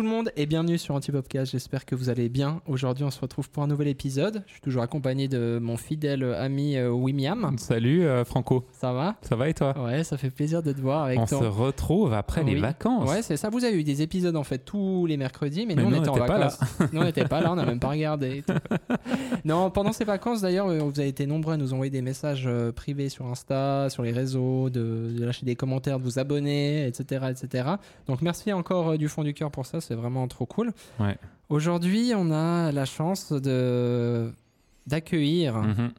tout le monde et bienvenue sur Antipopcast. J'espère que vous allez bien. Aujourd'hui, on se retrouve pour un nouvel épisode. Je suis toujours accompagné de mon fidèle ami euh, Wimiam. Salut euh, Franco, Ça va? Ça va et toi? Ouais, ça fait plaisir de te voir avec On se retrouve après les vacances. Ouais, c'est ça. Vous avez eu des épisodes en fait tous les mercredis, mais, Mais nous on nous, était on en était vacances. nous on n'était pas là, on n'a même pas regardé. et tout. non, pendant ces vacances d'ailleurs, euh, vous avez été nombreux à nous envoyer des messages euh, privés sur Insta, sur les réseaux, de, de lâcher des commentaires, de vous abonner, etc., etc. Donc merci encore du fond du cœur pour ça, c'est vraiment trop cool. Ouais. Aujourd'hui, on a la chance de d'accueillir Mhm.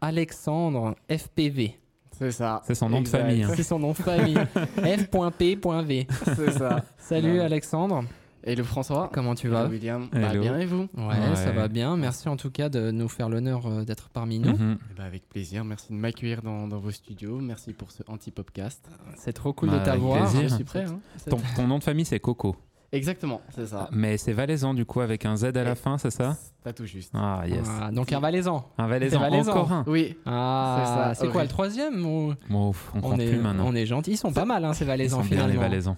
Alexandre FPV. C'est ça. C'est son nom de famille, hein. C'est son nom de famille. F.P.V. C'est ça. Salut Ouais. Alexandre, Et le François comment tu vas? Hello, William. Bah, Hello. bien et vous? Ouais, Ouais. ça va bien. Merci en tout cas de nous faire l'honneur euh, d'être parmi nous. Ben, Avec plaisir. Merci de m'accueillir dans, dans vos studios. Merci pour ce anti-popcast. C'est trop cool Bah, de t'avoir. avec plaisir. Je suis prêt. hein. Ton, ton nom de famille c'est Coco, Exactement, c'est ça. mais c'est valaisan du coup avec un Z à la fin, c'est ça Pas tout juste. Ah yes. Ah, donc un valaisan. Un valaisan, encore un. Oui, Ah, C'est ça, c'est quoi le troisième ou- Bon, ouf, on, compte est, plus maintenant. on est gentils. Ils sont pas mal, hein, ces Ils valaisans sont bien les finalement. valaisans.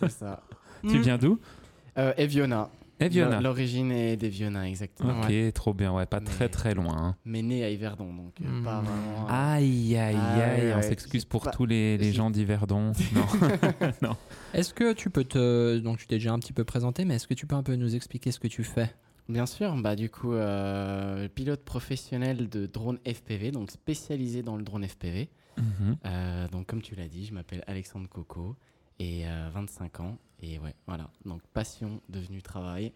c'est ça. Tu viens d'où? Euh, Eviona. Eviona. L'origine est d'Eviona, exactement. Ok, trop bien, ouais, pas Mais- très très loin. hein. Mais né à Yverdon, donc euh, Mm. pas vraiment. Aïe aïe Ah, aïe, ouais, on s'excuse pour pas- tous les, les gens d'Yverdon. Non. Est-ce que tu peux te. Donc tu t'es déjà un petit peu présenté, mais est-ce que tu peux un peu nous expliquer ce que tu fais? Bien sûr, bah du coup, euh, pilote professionnel de drone FPV, donc spécialisé dans le drone FPV. Mhm. Euh, donc comme tu l'as dit, je m'appelle Alexandre Coco et euh, 25 ans et ouais, voilà. Donc passion devenu travail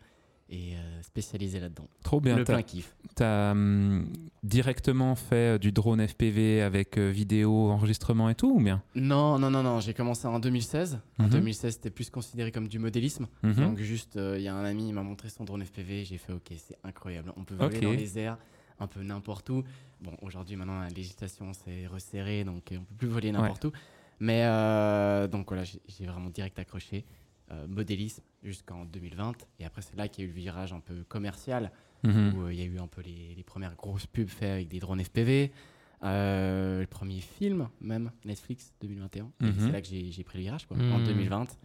et euh, spécialisé là-dedans. Trop bien. Le plein kiff. T'as hum, directement fait euh, du drone FPV avec euh, vidéo, enregistrement et tout ou bien? Non, non, non, non. J'ai commencé en 2016. En Mhm. 2016, c'était plus considéré comme du modélisme. Mhm. Donc juste, euh, il y a un ami, il m'a montré son drone FPV. J'ai fait, ok, c'est incroyable. On peut voler dans les airs, un peu n'importe où. Bon, aujourd'hui, maintenant, la législation s'est resserrée, donc on peut plus voler n'importe où. Mais euh, donc voilà, j'ai vraiment direct accroché. euh, modélisme jusqu'en 2020 et après c'est là qu'il y a eu le virage un peu commercial Mhm. où euh, il y a eu un peu les, les premières grosses pubs faites avec des drones FPV euh, le premier film même Netflix 2021 Et Mhm. c'est là que j'ai pris le virage quoi. Mhm. en 2020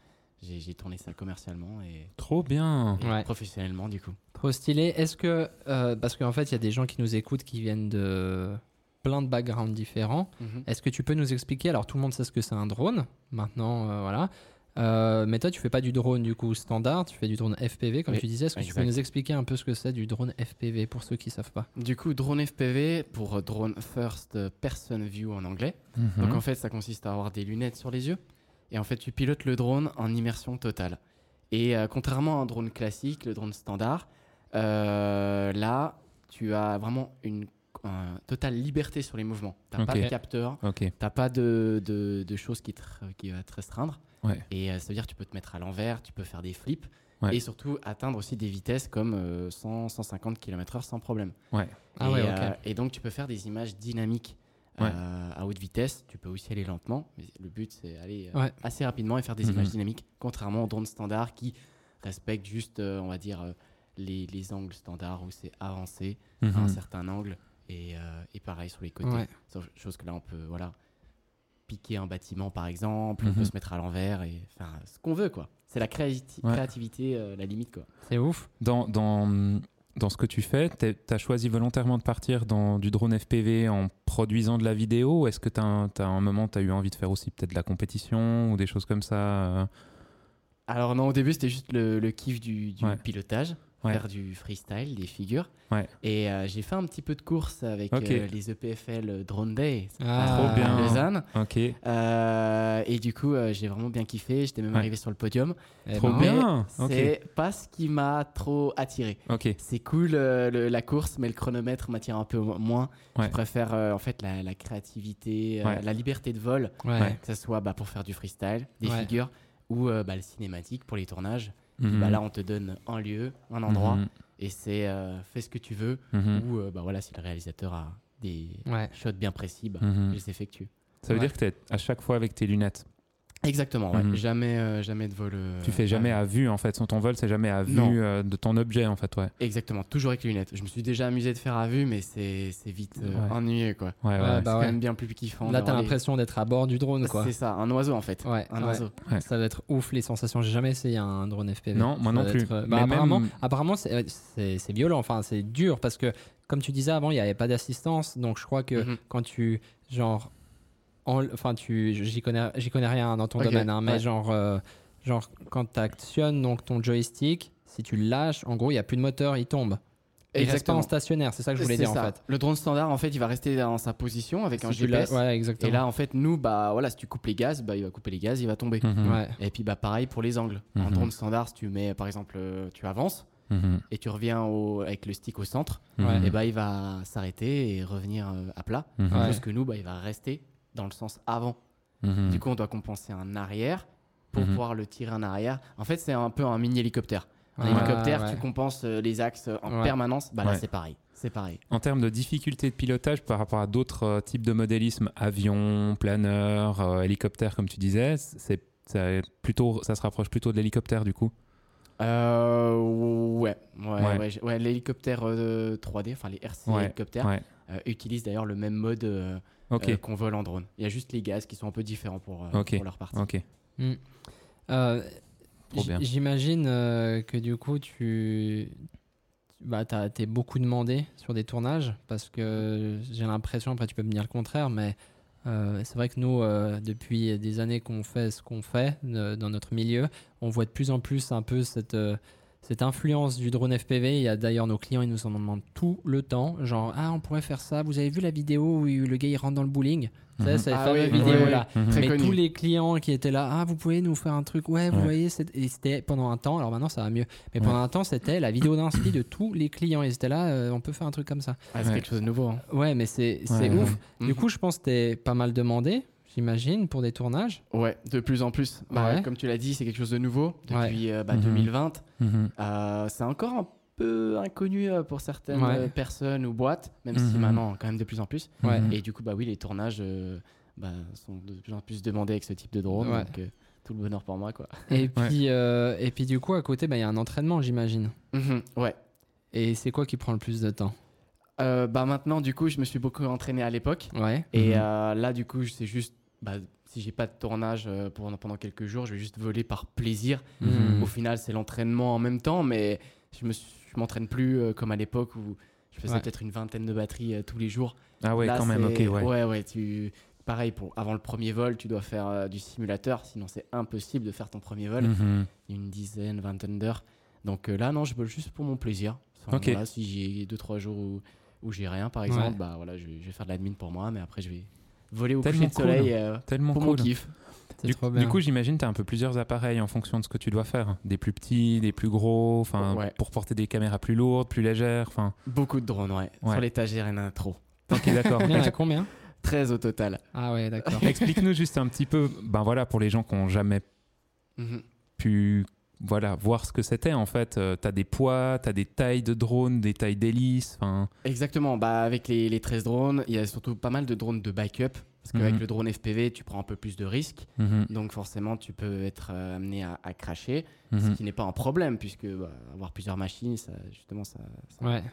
j'ai j'ai tourné ça commercialement et, Trop bien. et Ouais. professionnellement du coup Trop stylé. Est-ce que. euh, parce qu'en fait, il y a des gens qui nous écoutent qui viennent de plein de backgrounds différents. Mhm. Est-ce que tu peux nous expliquer Alors, tout le monde sait ce que c'est un drone. Maintenant, euh, voilà. Euh, mais toi, tu fais pas du drone du coup standard, tu fais du drone FPV, comme Oui, tu disais. Est-ce que tu peux nous expliquer un peu ce que c'est du drone FPV pour ceux qui savent pas? Du coup drone FPV pour euh, drone first person view en anglais Mhm. Donc en fait, ça consiste à avoir des lunettes sur les yeux. Et en fait, tu pilotes le drone en immersion totale. Et euh, contrairement à un drone classique, le drone standard, euh, là, tu as vraiment une totale liberté sur les mouvements. Tu n'as pas de capteur, Ok. tu n'as pas de, de, de choses qui, te, qui va te restreindre. Ouais. Et euh, ça veut dire que tu peux te mettre à l'envers, tu peux faire des flips. Ouais. Et surtout atteindre aussi des vitesses comme euh, 100, 150 km/h sans problème. Ouais. Ah et, euh, et donc, tu peux faire des images dynamiques euh, à haute vitesse. Tu peux aussi aller lentement. Mais le but, c'est aller euh, assez rapidement et faire des Mhm. images dynamiques, contrairement au drone standard qui respecte juste, on va dire, les, les angles standards où c'est avancé à un Mhm. certain angle. Et, euh, et pareil sur les côtés. Ouais. Sauf chose que là, on peut voilà, piquer un bâtiment, par exemple. On Mhm. peut se mettre à l'envers et faire ce qu'on veut, quoi. C'est la créati- Ouais. créativité, euh, la limite, quoi. C'est ouf. Dans, dans, dans ce que tu fais, tu as choisi volontairement de partir dans du drone FPV en produisant de la vidéo ou est-ce que tu as, un moment, tu as eu envie de faire aussi peut-être de la compétition ou des choses comme ça euh? Alors non, au début, c'était juste le, le kiff du, du Ouais. pilotage, Ouais. faire du freestyle, des figures. Ouais. Et euh, j'ai fait un petit peu de course avec euh, les EPFL Drone Day Ah, Trop bien. à Lausanne. Ok. Euh, et du coup, euh, j'ai vraiment bien kiffé. J'étais même Ouais. arrivé sur le podium. Eh Trop ben, bien. C'est pas ce qui m'a trop attiré. C'est cool euh, le- la course, mais le chronomètre m'attire un peu moins. Ouais. Je préfère euh, en fait la, la créativité, euh, Ouais. la liberté de vol, que ce soit bah, pour faire du freestyle, des Ouais. figures, ou euh, bah, le cinématique pour les tournages. Mhm. Bah, là, on te donne un lieu, un endroit, Mhm. et c'est euh, fais ce que tu veux, Mhm. ou euh, bah, voilà, si le réalisateur a des Ouais. shots bien précis, bah, Mhm. je les effectue. Ça veut Ouais. dire que tu es à chaque fois avec tes lunettes? Exactement, ouais. Mhm. Jamais, euh, jamais de vol. euh, Tu fais jamais à vue en fait. Ton vol, c'est jamais à vue euh, de ton objet en fait. Ouais. Exactement, toujours avec les lunettes. Je me suis déjà amusé de faire à vue, mais c'est c'est vite euh, Ouais. ennuyeux, quoi. Ouais, ouais. Ouais, c'est bah quand même bien plus kiffant. Là, t'as l'impression d'être à bord du drone, quoi. C'est ça, un oiseau en fait. Ouais, Un ouais. oiseau. Ouais. Ça va être ouf les sensations. J'ai jamais essayé un drone FPV. Non, moi Ça non plus. être, Mais bah, apparemment, même- apparemment c'est c'est- c'est violent. Enfin, c'est dur parce que, comme tu disais avant, il n'y avait pas d'assistance. Donc, je crois que Mhm. quand tu, genre, en- enfin, tu, j'y connais, j'y connais rien dans ton domaine, hein, mais ouais. genre, euh, genre, quand tu actionnes donc ton joystick, si tu le lâches, en gros, il n'y a plus de moteur, il tombe. Il reste pas Exactement. en stationnaire. C'est ça que je voulais dire en fait. Le drone standard, en fait, il va rester dans sa position avec un Si GPS. ouais, exactement. Et là, en fait, nous, bah voilà, si tu coupes les gaz, bah il va couper les gaz, il va tomber. Mhm. ouais. Et puis bah pareil pour les angles. En Mhm. drone standard, si tu mets par exemple, euh, tu avances Mhm. et tu reviens au- avec le stick au centre, et bah il va s'arrêter et revenir euh, à plat. Ouais. Chose que nous, bah il va rester dans le sens avant. Mhm. Du coup, on doit compenser un arrière pour Mhm. pouvoir le tirer en arrière. En fait, c'est un peu un mini hélicoptère. Un Ouais, hélicoptère, ouais. tu compenses euh, les axes euh, en Ouais. permanence. Bah là, c'est pareil. C'est pareil. En termes de difficulté de pilotage par rapport à d'autres euh, types de modélisme, avion, planeur, euh, hélicoptère, comme tu disais, c'est ça, plutôt, ça se rapproche plutôt de l'hélicoptère du coup? Euh, ouais, ouais, Ouais. l'hélicoptère euh, 3D, enfin les RC hélicoptères, euh, utilisent d'ailleurs le même mode euh, euh, qu'on vole en drone. Il y a juste les gaz qui sont un peu différents pour, euh, pour leur partie. ok. Mm. Euh, bien. J'imagine euh, que du coup, tu bah, été beaucoup demandé sur des tournages parce que j'ai l'impression, après tu peux me dire le contraire, mais euh, c'est vrai que nous, euh, depuis des années qu'on fait ce qu'on fait euh, dans notre milieu, on voit de plus en plus un peu cette, euh, cette influence du drone FPV. Il y a d'ailleurs nos clients, ils nous en demandent tout le temps, genre ah on pourrait faire ça. Vous avez vu la vidéo où le gars il rentre dans le bowling? Mhm. Ça, c'est la Ah fameuse oui, vidéo oui, là. Mhm. Mais connu. tous les clients qui étaient là, ah, vous pouvez nous faire un truc, ouais, vous Ouais. voyez, c'était pendant un temps, alors maintenant ça va mieux, mais Ouais. pendant un temps c'était la vidéo d'inspi de tous les clients, ils étaient là, euh, on peut faire un truc comme ça. Ah, c'est Ouais. quelque chose de nouveau. hein. Ouais, mais c'est ouf. ouais. Du Mhm. coup, je pense que t'es pas mal demandé, j'imagine, pour des tournages. Ouais, de plus en plus. Bah, Ouais. Comme tu l'as dit, c'est quelque chose de nouveau Ouais. depuis euh, bah, Mhm. 2020. Mhm. Euh, c'est encore un peu inconnu euh, pour certaines Ouais. personnes ou boîtes, même si Mhm. maintenant quand même de plus en plus. Ouais. Et du coup, bah oui, les tournages euh, bah, sont de plus en plus demandés avec ce type de drone. Ouais. Donc, euh, tout le bonheur pour moi, quoi. Et puis, euh, et puis du coup, à côté, bah, il y a un entraînement, j'imagine. Ouais. Et c'est quoi qui prend le plus de temps? Euh, bah maintenant, du coup, je me suis beaucoup entraîné à l'époque. Ouais. Et là, du coup, c'est juste, bah, si j'ai pas de tournage euh, pour- pendant quelques jours, je vais juste voler par plaisir. Mhm. Au final, c'est l'entraînement en même temps, mais je me je m'entraîne plus euh, comme à l'époque où je faisais Ouais. peut-être une vingtaine de batteries euh, tous les jours. Ah ouais, Là, quand même, ok, ouais. Ouais, ouais, tu... Pareil, pour... avant le premier vol, tu dois faire euh, du simulateur, sinon c'est impossible de faire ton premier vol. Mhm. Une dizaine, vingtaine d'heures. Donc euh, là, non, je vole juste pour mon plaisir. Enfin, Ok. voilà, si j'ai deux, trois jours où, où j'ai rien, par exemple, Ouais. bah voilà, je vais, je vais faire de l'admin pour moi, mais après, je vais voler au Tellement coucher de soleil euh, Tellement pour mon cool. kiff. C'est Du, trop du bien. coup, j'imagine tu as un peu plusieurs appareils en fonction de ce que tu dois faire. Des plus petits, des plus gros, enfin Ouais. pour porter des caméras plus lourdes, plus légères, enfin. Beaucoup de drones, ouais. Ouais. Sur l'étagère, il y en a trop. Ok, d'accord. Il y en a combien? 13 au total. Ah ouais, d'accord. Explique-nous juste un petit peu, ben voilà, pour les gens qui n'ont jamais Mhm. pu voilà, voir ce que c'était en fait. tu as des poids, tu as des tailles de drones, des tailles d'hélices, enfin. Exactement, bah, avec les, les 13 drones, il y a surtout pas mal de drones de backup. Parce qu'avec Mhm. le drone FPV, tu prends un peu plus de risques. mhm, Donc forcément, tu peux être euh, amené à, à cracher. Ce mhm. qui n'est pas un problème, puisque bah, avoir plusieurs machines, ça, justement, ça, ça, Ouais.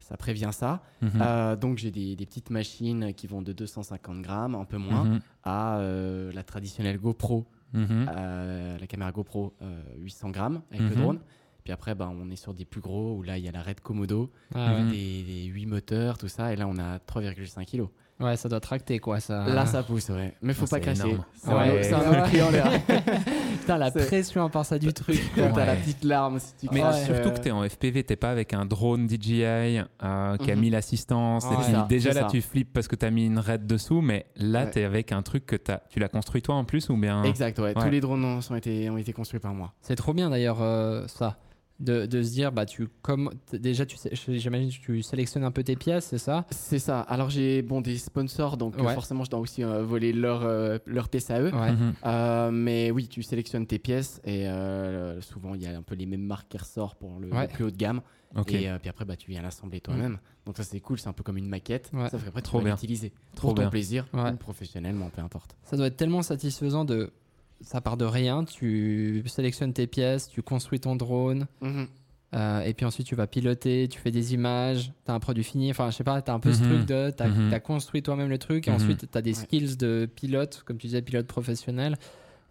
ça prévient ça. Euh, donc j'ai des, des petites machines qui vont de 250 grammes, un peu moins, à euh, la traditionnelle GoPro, Mhm. euh, la caméra GoPro euh, 800 grammes avec le Mhm. drone. Puis après, bah, on est sur des plus gros, où là, il y a la Red Komodo, Ah ouais. Des, des 8 moteurs, tout ça, et là, on a 3,5 kg. Ouais, ça doit tracter quoi, ça. Là, ça pousse, ouais. Mais faut Ah, pas c'est énorme. C'est un, Ouais. c'est un autre client, là. Putain, la pression à part ça du truc. T'as Ouais. la petite larme, si tu Mais surtout euh, que tu es en FPV, t'es pas avec un drone DJI euh, qui a Mhm. mis l'assistance. Ouais. déjà là, ça. tu flippes parce que tu as mis une raide dessous, mais là, Ouais. tu es avec un truc que as, tu l'as construit toi en plus ou bien? Exact, ouais. Ouais. Tous les drones ont, sont été, ont été construits par moi. C'est trop bien d'ailleurs euh, ça. De, de se dire, bah tu comme déjà tu sais, j'imagine que tu sélectionnes un peu tes pièces, c'est ça? C'est ça. Alors, j'ai bon, des sponsors, donc euh, Ouais. forcément, je dois aussi euh, voler leur, euh, leur pièce à eux. Ouais. Mhm. Euh, mais oui, tu sélectionnes tes pièces et euh, souvent, il y a un peu les mêmes marques qui ressortent pour le, plus haut de gamme. Et euh, puis après, bah, tu viens l'assembler toi-même. Donc, ça, c'est cool. C'est un peu comme une maquette. Ouais. Ça fait après, Trop bien. l'utiliser Trop pour ton bien. plaisir ou professionnellement, peu importe. Ça doit être tellement satisfaisant de ça part de rien. Tu sélectionnes tes pièces, tu construis ton drone. Mhm. euh, et puis ensuite, tu vas piloter, tu fais des images, tu as un produit fini. Enfin, je sais pas, tu as un peu ce Mhm. truc de. Tu as, Mhm. construit toi-même le truc. Et ensuite, tu as des Ouais. skills de pilote, comme tu disais, pilote professionnel.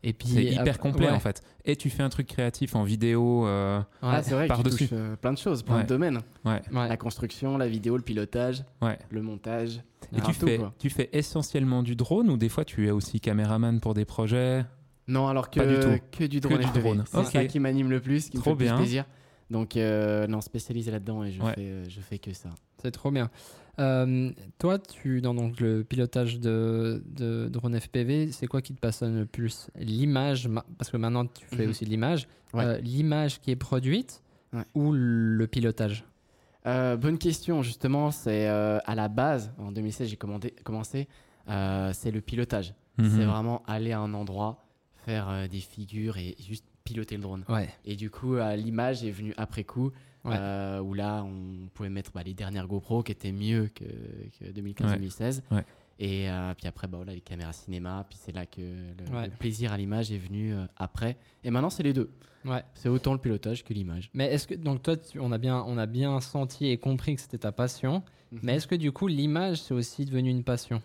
Et puis. C'est hyper complet ouais, en fait. Et tu fais un truc créatif en vidéo. euh, ouais, Ah, c'est vrai que tu Par-dessus. touches euh, plein de choses, plein Ouais. de domaines. Ouais. ouais. La construction, la vidéo, le pilotage, Ouais. le montage. Et Enfin, tu tout, fais, quoi. tu fais essentiellement du drone ou des fois tu es aussi caméraman pour des projets? Non, alors que, Pas du tout. que du drone. du FPV. drone. C'est Ok. ça qui m'anime le plus, qui Trop me fait le bien. plus plaisir. Donc, euh, non, spécialisé là-dedans et je, Ouais. fais, euh, je fais que ça. C'est trop bien. Euh, toi, tu dans donc le pilotage de, de drone FPV, c'est quoi qui te passionne le plus? L'image, ma- parce que maintenant tu fais Mhm. aussi de l'image. Ouais. Euh, l'image qui est produite Ouais. ou le pilotage? Euh, bonne question, justement. C'est euh, à la base, en 2016, j'ai commandé- commencé. euh, c'est le pilotage. Mhm. C'est vraiment aller à un endroit, faire euh, des figures et juste piloter le drone. Ouais. Et du coup, euh, l'image est venue après coup, Ouais. euh, où là, on pouvait mettre bah, les dernières GoPro qui étaient mieux que, que 2015-2016. Ouais. Et euh, puis après, bah, voilà, les caméras cinéma. Puis c'est là que le, plaisir à l'image est venu euh, après. Et maintenant, c'est les deux. C'est autant le pilotage que l'image. Mais est-ce que donc toi, tu- on a bien, on a bien senti et compris que c'était ta passion. Mhm. Mais est-ce que du coup, l'image c'est aussi devenu une passion?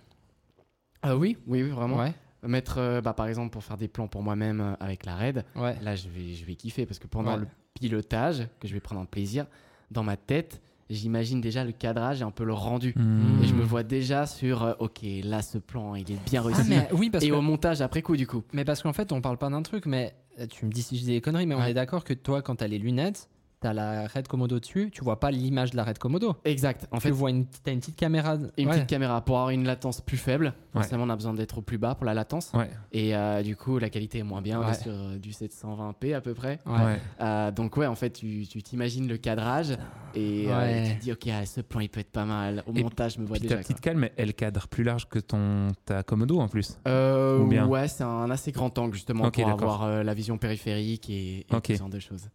Ah oui, oui, oui, vraiment. Ouais. Mettre, euh, bah, par exemple, pour faire des plans pour moi-même euh, avec la RAID, Ouais. là, je vais, je vais kiffer parce que pendant Ouais. le pilotage, que je vais prendre un plaisir, dans ma tête, j'imagine déjà le cadrage et un peu le rendu. Mhm. Et je me vois déjà sur, euh, ok, là, ce plan, il est bien réussi. Ah, mais oui, parce et que au montage après coup, du coup. Mais parce qu'en fait, on parle pas d'un truc, mais tu me dis si je dis des conneries, mais on est d'accord que toi, quand t'as les lunettes, t'as la Red Komodo dessus, tu vois pas l'image de la Red Komodo. Exact. En tu fait, vois une, t'as une petite caméra. une ouais. petite caméra pour avoir une latence plus faible. Ouais. Forcément, on a besoin d'être au plus bas pour la latence. Ouais. Et euh, du coup, la qualité est moins bien. On Ouais. est sur euh, du 720p à peu près. Euh, donc ouais, en fait, tu tu t'imagines le cadrage et euh, tu te dis, ok, ce plan, il peut être pas mal. Au Et montage, je me vois Puis déjà. ta petite calme, elle cadre plus large que ton ta Komodo en plus. Ou bien Ouais, c'est un assez grand angle justement pour d'accord. avoir la vision périphérique et, et Ok. ce genre de choses.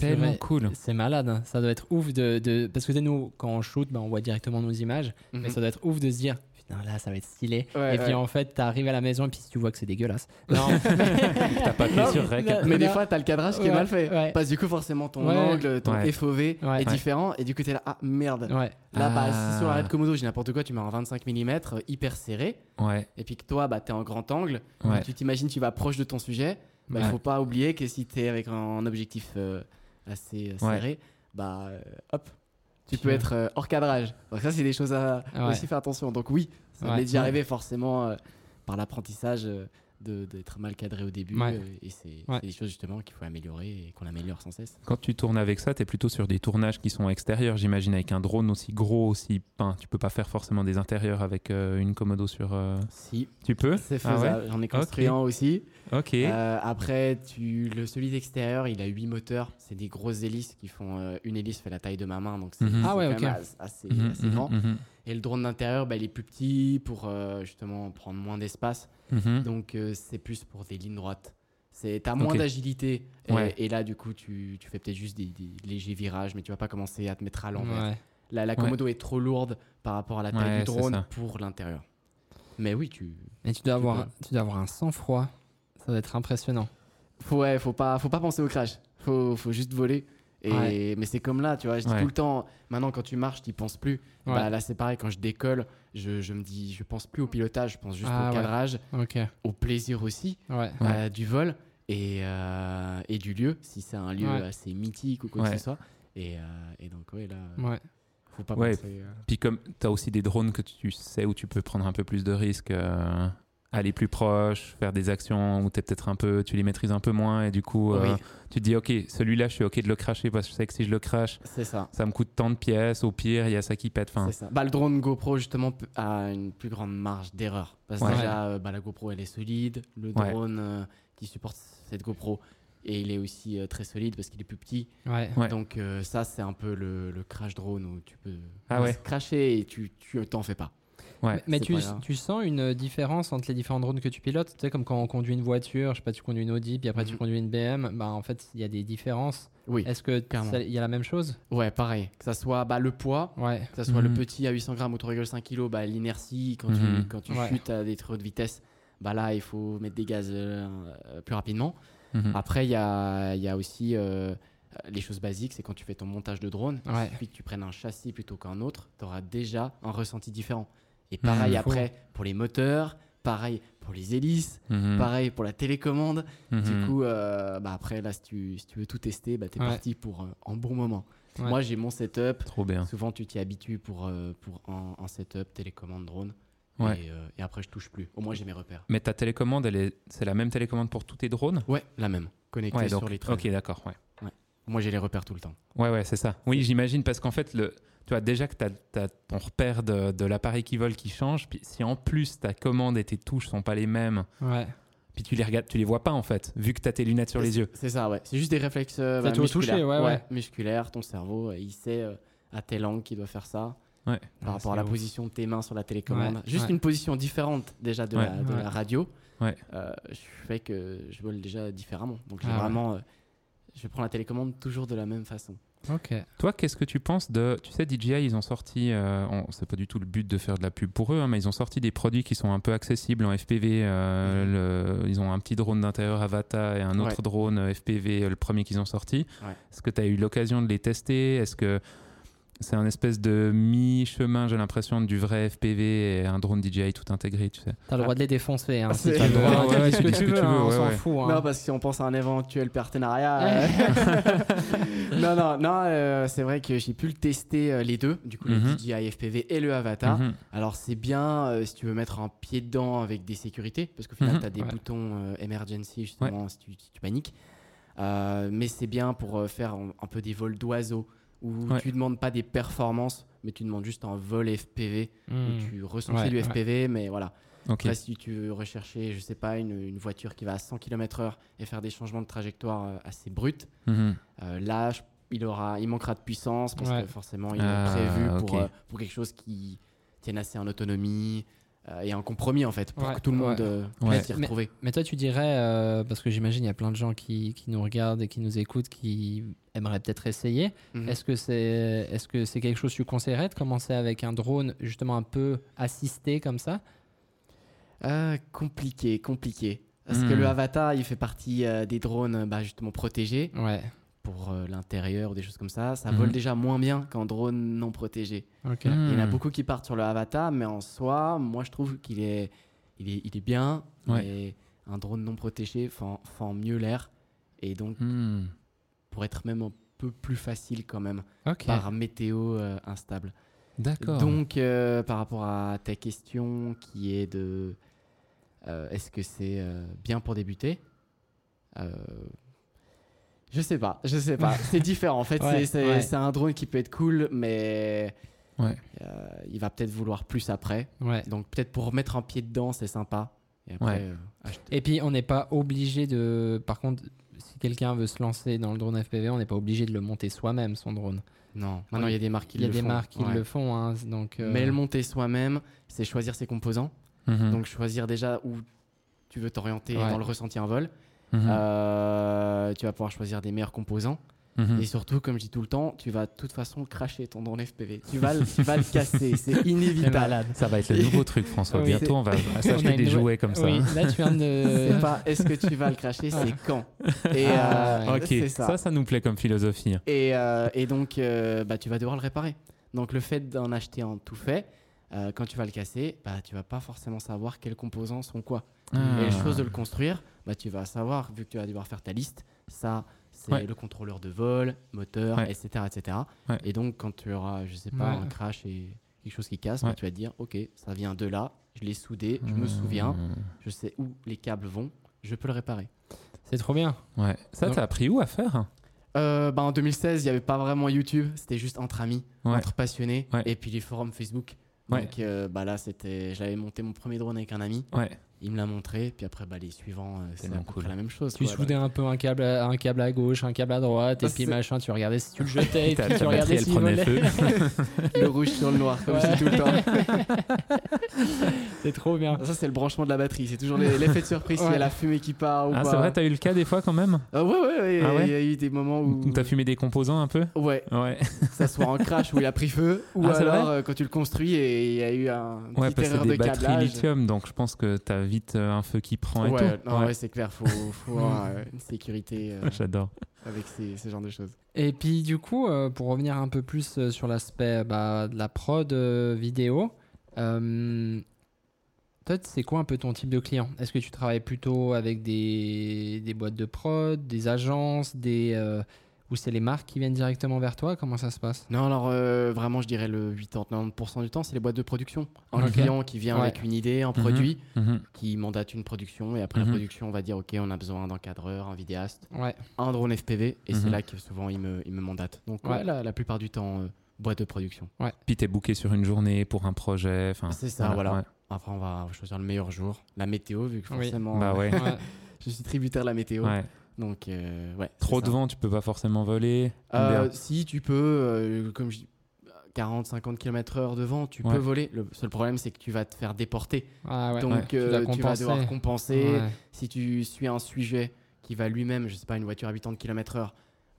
Tellement cool. C'est malade, hein. ça doit être ouf de, de- parce que tu sais, nous quand on shoot, bah, on voit directement nos images, mais Mhm. ça doit être ouf de se dire putain là ça va être stylé. Ouais, et puis ouais. en fait t'arrives à la maison et puis tu vois que c'est dégueulasse. Non, T'as pas Non, sur rec. Mais des fois, t'as le cadrage qui est mal fait. ouais. Parce que du coup, forcément, ton Ouais. angle, ton Ouais. FOV Ouais. est différent. Et du coup, t'es là, ah merde. ouais. Là, bah, Ah. si sur la Red Komodo, j'ai n'importe quoi, tu mets en 25 mm, hyper serré. Ouais. Et puis que toi, bah, t'es en grand angle. Ouais. Tu t'imagines, tu vas proche de ton sujet. Bah, Il Ouais. faut pas oublier que si t'es avec un objectif euh, assez euh, Ouais. serré, bah, euh, hop, tu peux être euh, hors cadrage. Donc ça, c'est des choses à ouais. aussi faire attention. Donc oui, ça m'est déjà arrivé forcément par l'apprentissage d'être mal cadré au début. Ouais. euh, et c'est Ouais. des choses justement qu'il faut améliorer et qu'on améliore sans cesse. Quand tu tournes avec ça, tu es plutôt sur des tournages qui sont extérieurs, j'imagine, avec un drone aussi gros, aussi peint. Tu peux pas faire forcément des intérieurs avec euh, une Komodo sur. euh, Si, Tu peux? C'est Ah ouais? faisable. J'en ai construit un aussi. Ok. Euh, après, tu, le, celui d'extérieur, il a 8 moteurs. C'est des grosses hélices qui font. euh, une hélice fait la taille de ma main, donc c'est Mhm. Ah ouais, assez, Mhm, mhm, grand. Et le drone d'intérieur, bah, il est plus petit pour euh, justement prendre moins d'espace. mhm. Donc euh, c'est plus pour des lignes droites. C'est t'as moins d'agilité et, Ouais. et là du coup tu, tu fais peut-être juste des, des légers virages, mais tu vas pas commencer à te mettre à l'envers. Ouais. La, la Komodo est trop lourde par rapport à la taille Ouais, du drone pour l'intérieur. Mais oui, tu Et tu dois Tu avoir, peux. tu dois avoir un sang-froid. Ça doit être impressionnant. faut ouais, faut pas faut pas penser au crash. Faut faut juste voler. Et Ouais. mais c'est comme là, tu vois, je dis Ouais. tout le temps maintenant quand tu marches, tu penses plus. Ouais. Bah, là c'est pareil quand je décolle, je, je me dis je pense plus au pilotage, je pense juste Ah au ouais. cadrage, au plaisir aussi. Ouais. Ouais. euh, du vol et, euh, et du lieu, si c'est un lieu Ouais. assez mythique ou quoi Ouais. que ce soit. Et, euh, et donc, ouais, là, Ouais. faut pas Ouais. penser. euh, Puis comme tu as aussi des drones que tu sais où tu peux prendre un peu plus de risques, euh, aller plus proche, faire des actions où es peut-être un peu, tu les maîtrises un peu moins et du coup euh, tu te dis ok celui-là je suis ok de le cracher parce que je sais que si je le crache ça. ça me coûte tant de pièces, au pire il y a ça qui pète. Ça. Bah, le drone GoPro, justement, a une plus grande marge d'erreur. Parce que Ouais. déjà, euh, bah, la GoPro, elle est solide. Le Ouais. drone euh, qui supporte cette GoPro, et il est aussi euh, très solide parce qu'il est plus petit. Ouais. Ouais. Donc, euh, ça, c'est un peu le, le crash drone où tu peux Ah ouais. cracher et tu tu t'en fais pas. Ouais. Mais, tu, sens une différence entre les différents drones que tu pilotes? Tu sais, comme quand on conduit une voiture, je sais pas, tu conduis une Audi, puis après tu Mhm. conduis une BM, bah en fait, il y a des différences. Oui, Est-ce que ça- il y a la même chose? Ouais, pareil. Que ça soit bah, le poids, Ouais. Que ce soit le Mhm. petit à 800 grammes ou 3,5 kg, bah, l'inertie, quand Mhm. tu, quand tu Ouais. chutes à des très hautes vitesses, bah là, il faut mettre des gaz euh, euh, plus rapidement. Mhm. Après, il y a, il y a aussi euh, les choses basiques, c'est quand tu fais ton montage de drone, Ouais. il suffit que tu prennes un châssis plutôt qu'un autre, tu auras déjà un ressenti différent. Et pareil Mhm. après pour les moteurs, pareil pour les hélices, Mhm. pareil pour la télécommande. Mhm. Du coup, euh, bah après, là, si tu, si tu veux tout tester, bah, tu es Ouais. parti pour euh, un bon moment. Ouais. Moi, j'ai mon setup. Trop bien. Souvent, tu t'y habitues pour, euh, pour un, un setup, télécommande, drone. Ouais. Et, euh, et après, je touche plus. Au moins, j'ai mes repères. Mais ta télécommande, elle est, c'est la même télécommande pour tous tes drones? Ouais, la même. Connectée sur les trains. ok, d'accord, ouais. Moi, j'ai les repères tout le temps. Ouais, ouais, c'est ça. Oui, j'imagine, parce qu'en fait, le, tu vois, déjà que tu as, ton repère de, de l'appareil qui vole qui change, puis si en plus ta commande et tes touches sont pas les mêmes, Ouais. puis tu les regardes, tu les vois pas en fait, vu que tu as tes lunettes sur les yeux. C'est ça, ouais. C'est juste des réflexes euh, bah, musculaires. ouais, ouais. musculaires. Ton cerveau, euh, il sait euh, à telle angle qu'il doit faire ça. Ouais. Par Ah, rapport à la ouf. position de tes mains sur la télécommande. Ouais, Juste ouais. une position différente déjà de, Ouais. la, de Ouais. la radio. Ouais. euh, je fais que je vole déjà différemment. Donc Ah ouais. vraiment. euh, je prends la télécommande toujours de la même façon. Ok. Toi, qu'est-ce que tu penses de. Tu sais, DJI, ils ont sorti. Euh, on- c'est pas du tout le but de faire de la pub pour eux, hein, mais ils ont sorti des produits qui sont un peu accessibles en FPV. euh, le- ils ont un petit drone d'intérieur Avata et un autre Ouais. drone euh, FPV, euh, le premier qu'ils ont sorti. Ouais. Est-ce que tu as eu l'occasion de les tester? Est-ce que c'est un espèce de mi-chemin, j'ai l'impression, du vrai FPV et un drone DJI tout intégré, tu sais T'as le droit de les défoncer. Hein, si C'est- t'as le droit, Ouais, ouais, ce que tu veux, hein, on s'en ouais. fout. hein. Non, parce que si on pense à un éventuel partenariat. euh, non, non, non, euh, c'est vrai que j'ai pu le tester euh, les deux, du coup, Mhm. le DJI FPV et le Avatar. Mhm. Alors, c'est bien euh, si tu veux mettre un pied dedans avec des sécurités, parce qu'au final, Mhm. tu as des Ouais. boutons euh, emergency, justement, si, tu, si tu paniques. Euh, mais c'est bien pour euh, faire un, un peu des vols d'oiseaux, où Ouais. tu demandes pas des performances, mais tu demandes juste un vol FPV, où Hmm. tu ressentis Ouais, du ouais. FPV, mais voilà. Ok. Après, si tu veux rechercher, je sais pas, une, une voiture qui va à 100 km/h et faire des changements de trajectoire euh, assez bruts, Mhm. euh, là, je- il, aura, il manquera de puissance parce que forcément, il Ah, est prévu pour, ok. euh, pour quelque chose qui tienne assez en autonomie et un compromis en fait, pour Ouais, que tout le monde euh, Ouais. puisse s'y Mais- retrouver. Mais toi, tu dirais, euh, parce que j'imagine il y a plein de gens qui, qui nous regardent et qui nous écoutent qui aimeraient peut-être essayer. Mhm. Est-ce que c'est est -ce que c'est quelque chose que tu conseillerais de commencer avec un drone justement un peu assisté comme ça? Euh, compliqué, compliqué. Parce Hmm. que le Avatar, il fait partie euh, des drones bah, justement protégés Ouais. Pour euh, l'intérieur ou des choses comme ça. Ça Mhm. vole déjà moins bien qu'un drone non protégé. Ok. Il y en a beaucoup qui partent sur le Avatar, mais en soi, moi je trouve qu'il est, il est, il est bien. Ouais. Mais un drone non protégé fend, fend mieux l'air et donc Mhm. pour être même un peu plus facile quand même par météo euh, instable. D'accord. Donc euh, par rapport à ta question qui est de euh, est-ce que c'est euh, bien pour débuter Euh, Je sais pas, je sais pas. c'est différent en fait. Ouais, c'est- ouais. un drone qui peut être cool, mais Ouais. euh, il va peut-être vouloir plus après. Donc peut-être pour mettre un pied dedans, c'est sympa. Et après, Ouais. euh. Et puis on n'est pas obligé de. Par contre, si quelqu'un veut se lancer dans le drone FPV, on n'est pas obligé de le monter soi-même son drone. Non, maintenant il y a des marques qui Il y a le des font. marques qui le font, hein, donc. euh, Mais le monter soi-même, c'est choisir ses composants. Mhm. Donc choisir déjà où tu veux t'orienter dans le ressenti en vol. Mhm. Euh, tu vas pouvoir choisir des meilleurs composants. Mhm. Et surtout, comme je dis tout le temps, tu vas de toute façon cracher ton drone FPV. Tu vas, le- tu vas le casser, c'est inévitable. Ça va être le nouveau truc, François. Oui. Bientôt, on va s'acheter des nouvelle- jouets comme ça. Oui, là tu viens de. C'est pas est-ce que tu vas le cracher, c'est quand. Et Ah, euh, Ok, ça. ça. ça, nous plaît comme philosophie. Et, euh, et donc, euh, bah, tu vas devoir le réparer. Donc, le fait d'en acheter un tout fait, euh, quand tu vas le casser, bah, tu vas pas forcément savoir quels composants sont quoi. Et la Ah. chose de le construire, bah, tu vas savoir, vu que tu vas devoir faire ta liste, ça, c'est Ouais. le contrôleur de vol, moteur, Ouais. etc., etc. Ouais. Et donc, quand tu auras, je sais pas, Ouais. un crash et quelque chose qui casse, Ouais. bah, tu vas te dire, ok, ça vient de là, je l'ai soudé, je me souviens, je sais où les câbles vont, je peux le réparer. C'est trop bien. Ouais. Ça, t'as appris où à faire Euh, bah, en 2016, il n'y avait pas vraiment YouTube, c'était juste entre amis, Ouais. entre passionnés, Ouais. et puis les forums Facebook. Ouais. Donc euh, bah là, c'était, j'avais monté mon premier drone avec un ami, Ouais. Il me l'a montré, puis après bah, les suivants, euh, c'est à Tellement peu cool. près la même chose. Tu quoi. soudais un peu un câble, à, un câble à gauche, un câble à droite, et Ah, puis machin, tu regardais si tu le jetais, et puis tu regardais s'il prenait feu. le rouge sur le noir, comme je dis tout le temps. C'est trop bien. Ça, c'est le branchement de la batterie, c'est toujours l'effet de surprise s'il y Ouais. a la fumée qui part ou Ah, pas. c'est vrai, t'as eu le cas des fois quand même? Ah ouais, ouais, ouais, Ah ouais il y a eu des moments où. Où t'as fumé des composants un peu? Ouais, Ouais. ça soit en crash où il a pris feu, ou Ah, c'est alors euh, quand tu le construis et il y a eu un Ouais, parce que des batteries lithium, donc je pense que ta vite euh, un feu qui prend et ouais, tout. non, Ouais. ouais, c'est clair, faut, faut avoir, euh, une sécurité euh, J'adore. avec ces, ce genre de choses. Et puis du coup, euh, pour revenir un peu plus sur l'aspect bah, de la prod euh, vidéo, euh, toi, c'est quoi un peu ton type de client? Est-ce que tu travailles plutôt avec des, des boîtes de prod, des agences, des euh, ou c'est les marques qui viennent directement vers toi? Comment ça se passe? Non, alors euh, vraiment, je dirais le 80-90% du temps, c'est les boîtes de production. Un client qui vient Ouais. avec une idée, un Mhm. produit, Mhm. qui mandate une production, et après Mhm. la production, on va dire, OK, on a besoin d'un cadreur, un vidéaste, Ouais. un drone FPV, et c'est Mhm. là que souvent il me, il me mandate. Donc, Ouais. ouais, la, la plupart du temps, euh, boîte de production. Puis t'es booké sur une journée pour un projet. enfin, C'est ça, voilà. ouais. Après, on va choisir le meilleur jour. La météo, vu que Oui. forcément, Bah ouais. Ouais. je suis tributaire de la météo. Ouais. Donc, euh, ouais. Trop de vent, tu peux pas forcément voler. Euh, si tu peux, euh, comme je dis, 40-50 km/h de vent, tu Ouais. peux voler. Le seul problème, c'est que tu vas te faire déporter. Ah ouais. Donc, Ouais. tu vas devoir compenser. Ouais. Si tu suis un sujet qui va lui-même, je sais pas, une voiture habitant de km/h,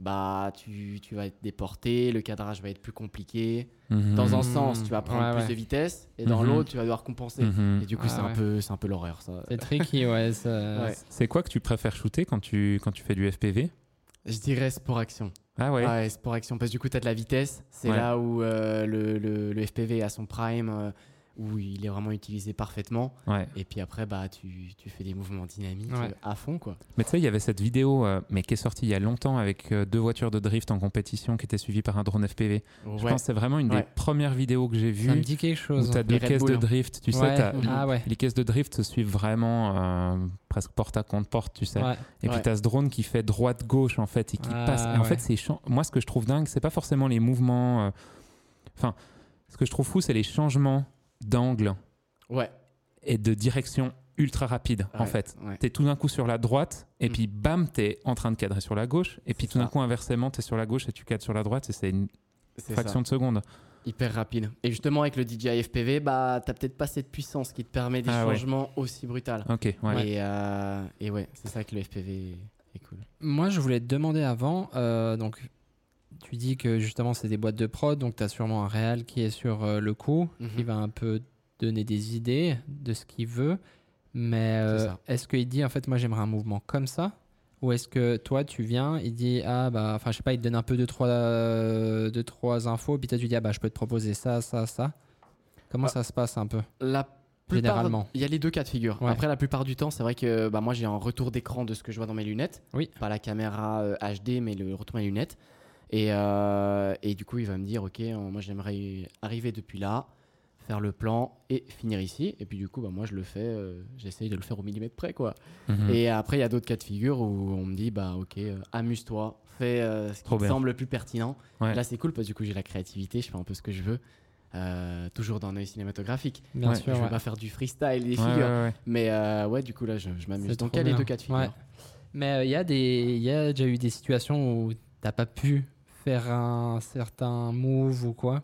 bah tu, tu vas être déporté, le cadrage va être plus compliqué. Mhm. Dans un sens, tu vas prendre Ouais, plus ouais. de vitesse, et dans Mhm. l'autre, tu vas devoir compenser. Mhm. Et du coup, Ah c'est ouais. un peu, c'est un peu l'horreur, ça. C'est tricky, ouais. ça- Ouais. C'est quoi que tu préfères shooter quand tu, quand tu fais du FPV Je dirais sport action. Ah ouais, Ouais, sport action. Parce que du coup, tu as de la vitesse. C'est Ouais. là où euh, le, le- le FPV à son prime, euh, où il est vraiment utilisé parfaitement. ouais. Et puis après, bah, tu, tu fais des mouvements dynamiques Ouais. euh, à fond, quoi. Mais tu sais, il y avait cette vidéo, euh, mais qui est sortie il y a longtemps avec euh, deux voitures de drift en compétition qui était suivie par un drone FPV. Je pense que c'est vraiment une des premières vidéos que j'ai Ça me vues dit quelque où chose. tu as deux caisses Bull, de hein. drift. Tu sais, Ouais. t'as- Ah ouais. les caisses de drift se suivent vraiment euh, presque porte à contre porte, tu sais. Ouais. Et puis tu as ce drone qui fait droite-gauche en fait et qui Ah, passe. Et en ouais. fait, c'est moi ce que je trouve dingue, c'est pas forcément les mouvements. euh, Enfin, ce que je trouve fou, c'est les changements d'angle Ouais. et de direction ultra rapide en fait. ouais. T'es tout d'un coup sur la droite et Mm. puis bam, t'es en train de cadrer sur la gauche et puis tout d'un coup inversement, t'es sur la gauche et tu cadres sur la droite et c'est une fraction ça. de seconde. Hyper rapide. Et justement, avec le DJI FPV, bah, t'as peut-être pas cette puissance qui te permet des Ah ouais. changements aussi brutaux. Ok, ouais. Et, euh, et ouais, c'est ça que le FPV est cool. Moi, je voulais te demander avant, euh, donc tu dis que justement c'est des boîtes de prod, donc tu as sûrement un réal qui est sur euh, le coup, qui Mhm. va un peu donner des idées de ce qu'il veut. Mais euh, est-ce qu'il dit en fait, moi j'aimerais un mouvement comme ça? Ou est-ce que toi tu viens, il dit ah bah, enfin je sais pas, il te donne un peu de trois, euh, deux, trois infos, puis toi tu dis ah bah je peux te proposer ça, ça, ça Comment Bah, ça se passe un peu La Généralement? Il y a les deux cas de figure. Ouais. Après, la plupart du temps, c'est vrai que bah, moi, j'ai un retour d'écran de ce que je vois dans mes lunettes. Oui. Pas la caméra euh, HD, mais le retour de mes lunettes. Et, euh, et du coup, il va me dire, OK, euh, moi, j'aimerais arriver depuis là, faire le plan et finir ici. Et puis, du coup, bah, moi, je le fais, euh, j'essaye de le faire au millimètre près, quoi. Mhm. Et après, il y a d'autres cas de figure où on me dit, bah, OK, euh, amuse-toi, fais euh, ce qui Trop te bien. semble le plus pertinent. Ouais. Là, c'est cool parce que du coup, j'ai la créativité, je fais un peu ce que je veux. euh, toujours d'un œil cinématographique. Bien Ouais, sûr. je vais ouais. pas faire du freestyle des Ouais, figures. ouais, ouais. Mais euh, ouais, du coup, là, je, m'amuse. Donc, il y a les deux cas de figure. Ouais. Mais il y, a des- y a déjà eu des situations où t'as pas pu faire un certain move ou quoi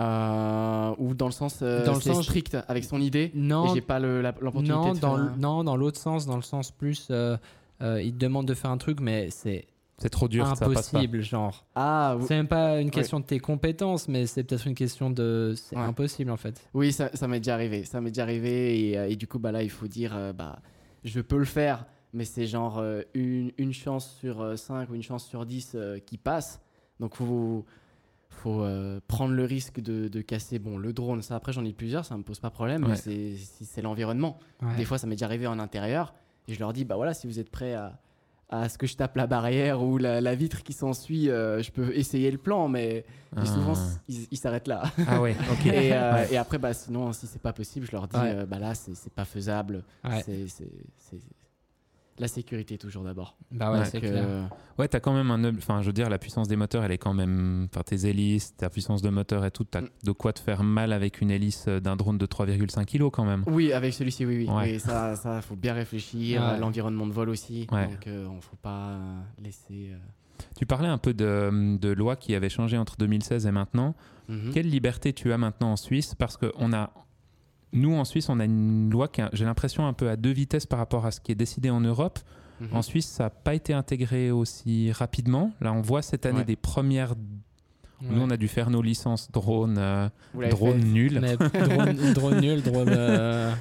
Euh, ou dans le sens, euh, Dans le sens- strict avec son idée. Et Non, j'ai pas l'opportunité non, de dans, faire le- un- non, dans l'autre sens, dans le sens plus, euh, euh, il te demande de faire un truc, mais c'est C'est trop dur, ça passe pas. impossible, genre. Ah, C'est même pas une question de tes compétences, mais c'est peut-être une question de. C'est Ouais. impossible en fait. oui, ça, ça m'est déjà arrivé. Ça m'est déjà arrivé. Et, et du coup, bah, là, il faut dire, euh, bah, je peux le faire, mais c'est genre euh, une, une chance sur 5 ou une chance sur 10 euh, qui passe. Donc, faut, faut euh, prendre le risque de, de casser bon, le drone. Ça, après, j'en ai plusieurs, ça me pose pas problème. Ouais. Mais c'est si l'environnement. Ouais. Des fois, ça m'est déjà arrivé en intérieur et je leur dis bah voilà, si vous êtes prêts à, à ce que je tape la barrière ou la, la vitre qui s'ensuit, euh, je peux essayer le plan, mais, mais souvent Ah. ils s'arrêtent là. Ah ouais, ok. et, euh, Ouais. et après, bah sinon, si c'est pas possible, je leur dis euh, bah là, c'est pas faisable. C'est- la sécurité toujours d'abord. Bah ouais, c'est clair. euh, Ouais, t'as quand même un. Enfin, je veux dire, la puissance des moteurs, elle est quand même. Enfin, tes hélices, ta puissance de moteur et tout, t'as Mm. de quoi te faire mal avec une hélice euh, d'un drone de 3,5 kg quand même. Oui, avec celui-ci, oui, oui. Ouais. Et ça, ça, faut bien réfléchir. Ouais. L'environnement de vol aussi. Ouais. Donc, euh, on faut pas laisser. euh, Tu parlais un peu de, de lois qui avaient changé entre 2016 et maintenant. mhm. Quelle liberté tu as maintenant en Suisse? Parce que on a, nous en Suisse, on a une loi qui, j'ai l'impression, un peu à deux vitesses par rapport à ce qui est décidé en Europe. Mhm. En Suisse, ça n'a pas été intégré aussi rapidement. Là, on voit cette année Ouais. des premières, Ouais. Nous, on a dû faire nos licences drone, euh, Vous l'avez drone nul. Mais drone, drone nul, drone. euh,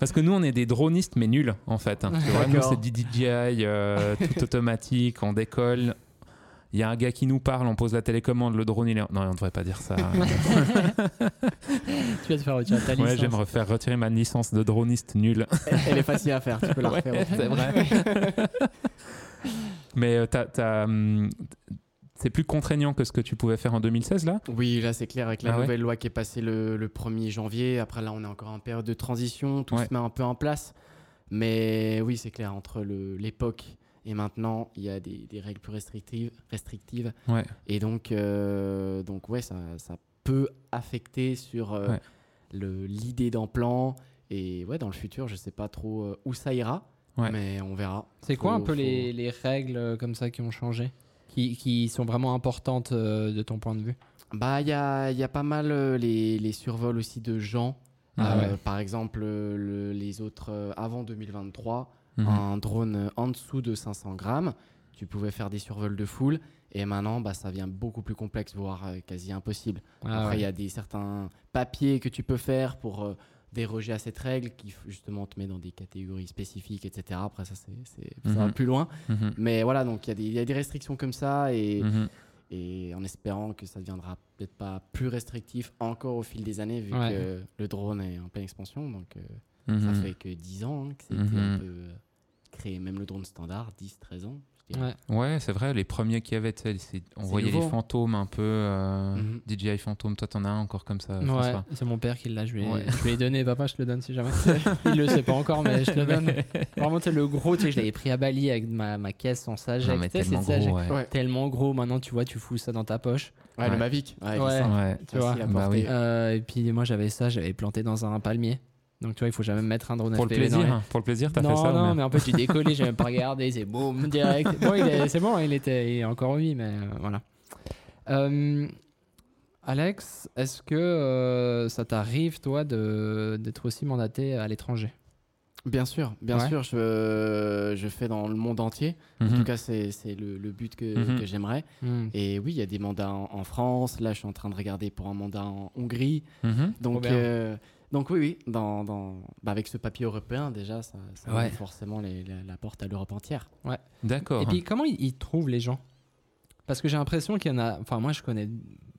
Parce que nous, on est des dronistes, mais nuls, en fait. hein. Tu vois, nous, c'est du DJI, euh, tout automatique, on décolle. Il y a un gars qui nous parle, on pose la télécommande, le drone, il est... Non, on ne devrait pas dire ça. tu vas te faire retirer ta ouais, licence. j'aimerais faire retirer ma licence de droniste nul. Elle est facile à faire, tu peux la Ouais, refaire. c'est vrai. Mais euh, hum, c'est plus contraignant que ce que tu pouvais faire en 2016, là? Oui, là c'est clair, avec la Ah ouais? nouvelle loi qui est passée le, le 1er janvier. Après, là, on est encore en période de transition, tout Ouais. se met un peu en place. Mais oui, c'est clair, entre l'époque et maintenant, il y a des, des règles plus restrictives. restrictives Ouais. et donc, euh, donc ouais, ça, ça peut affecter sur euh, Ouais. le- l'idée d'un plan. Et ouais, dans le futur, je sais pas trop euh, où ça ira, Ouais. mais on verra. C'est quoi un peu faut- les, les règles comme ça qui ont changé qui, qui sont vraiment importantes euh, de ton point de vue? Bah, il y a, il y a pas mal euh, les, les survols aussi de gens. Ah Euh, ouais. Par exemple, le- les autres euh, avant 2023, Mhm. un drone en dessous de 500 grammes, tu pouvais faire des survols de foule. Et maintenant, bah, ça devient beaucoup plus complexe, voire euh, quasi impossible. Ah Après, il ouais. y a des certains papiers que tu peux faire pour euh, déroger à cette règle qui justement te met dans des catégories spécifiques, etc. Après, ça, c'est, ça va Mhm. plus loin. Mhm. Mais voilà, donc il y, a des- il y a des restrictions comme ça. Et, Mhm. et en espérant que ça deviendra peut-être pas plus restrictif encore au fil des années, vu Ouais. que le drone est en pleine expansion. Donc, euh, Mhm. ça fait que 10 ans hein, que c'était Mhm. un peu euh, créé, même le drone standard, 10, 13 ans. Ouais. Ouais, c'est vrai, les premiers qu'il y avait, on voyait nouveau. les fantômes un peu. euh, Mhm. DJI fantôme, toi, t'en as un encore comme ça, Ouais, c'est mon père qui l'a. Je lui ai, Ouais. je lui ai donné. Papa, je te le donne si jamais. Il le sait pas encore, mais je te le donne. Vraiment, c'est le gros. Tu sais, je l'avais pris à Bali avec ma, ma caisse en sais, tellement gros, ouais. Ouais. Tellement gros. Maintenant, tu vois, tu fous ça dans ta poche. Ouais, Ouais. le Mavic. Ouais. Tu vois. Bah oui. Euh, et puis moi, j'avais ça. J'avais planté dans un palmier. Donc, tu vois, il faut jamais mettre un drone Pour le FPV dans les- plaisir, pour le plaisir, t'as fait ça non, mais- mais en fait, j'ai décollé, j'ai même pas regardé, c'est boum, direct. Bon, c'est bon, il était il est encore en vie, mais euh, voilà. Euh, Alex, est-ce que euh, ça t'arrive, toi, de- d'être aussi mandaté à l'étranger? Bien sûr, bien Ouais. sûr, je, je fais dans le monde entier. En Mhm. tout cas, c'est c'est le, le but que, Mhm. que j'aimerais. Hmm. Et oui, il y a des mandats en, en France. Là, je suis en train de regarder pour un mandat en Hongrie. Mhm. Donc, euh, donc oui, oui, dans, dans- bah, avec ce papier européen, déjà, ça, ça Ouais. ouvre forcément les- la, la porte à l'Europe entière. D'accord. Et puis, comment ils, ils trouvent les gens? Parce que j'ai l'impression qu'il y en a. Enfin, moi, je connais.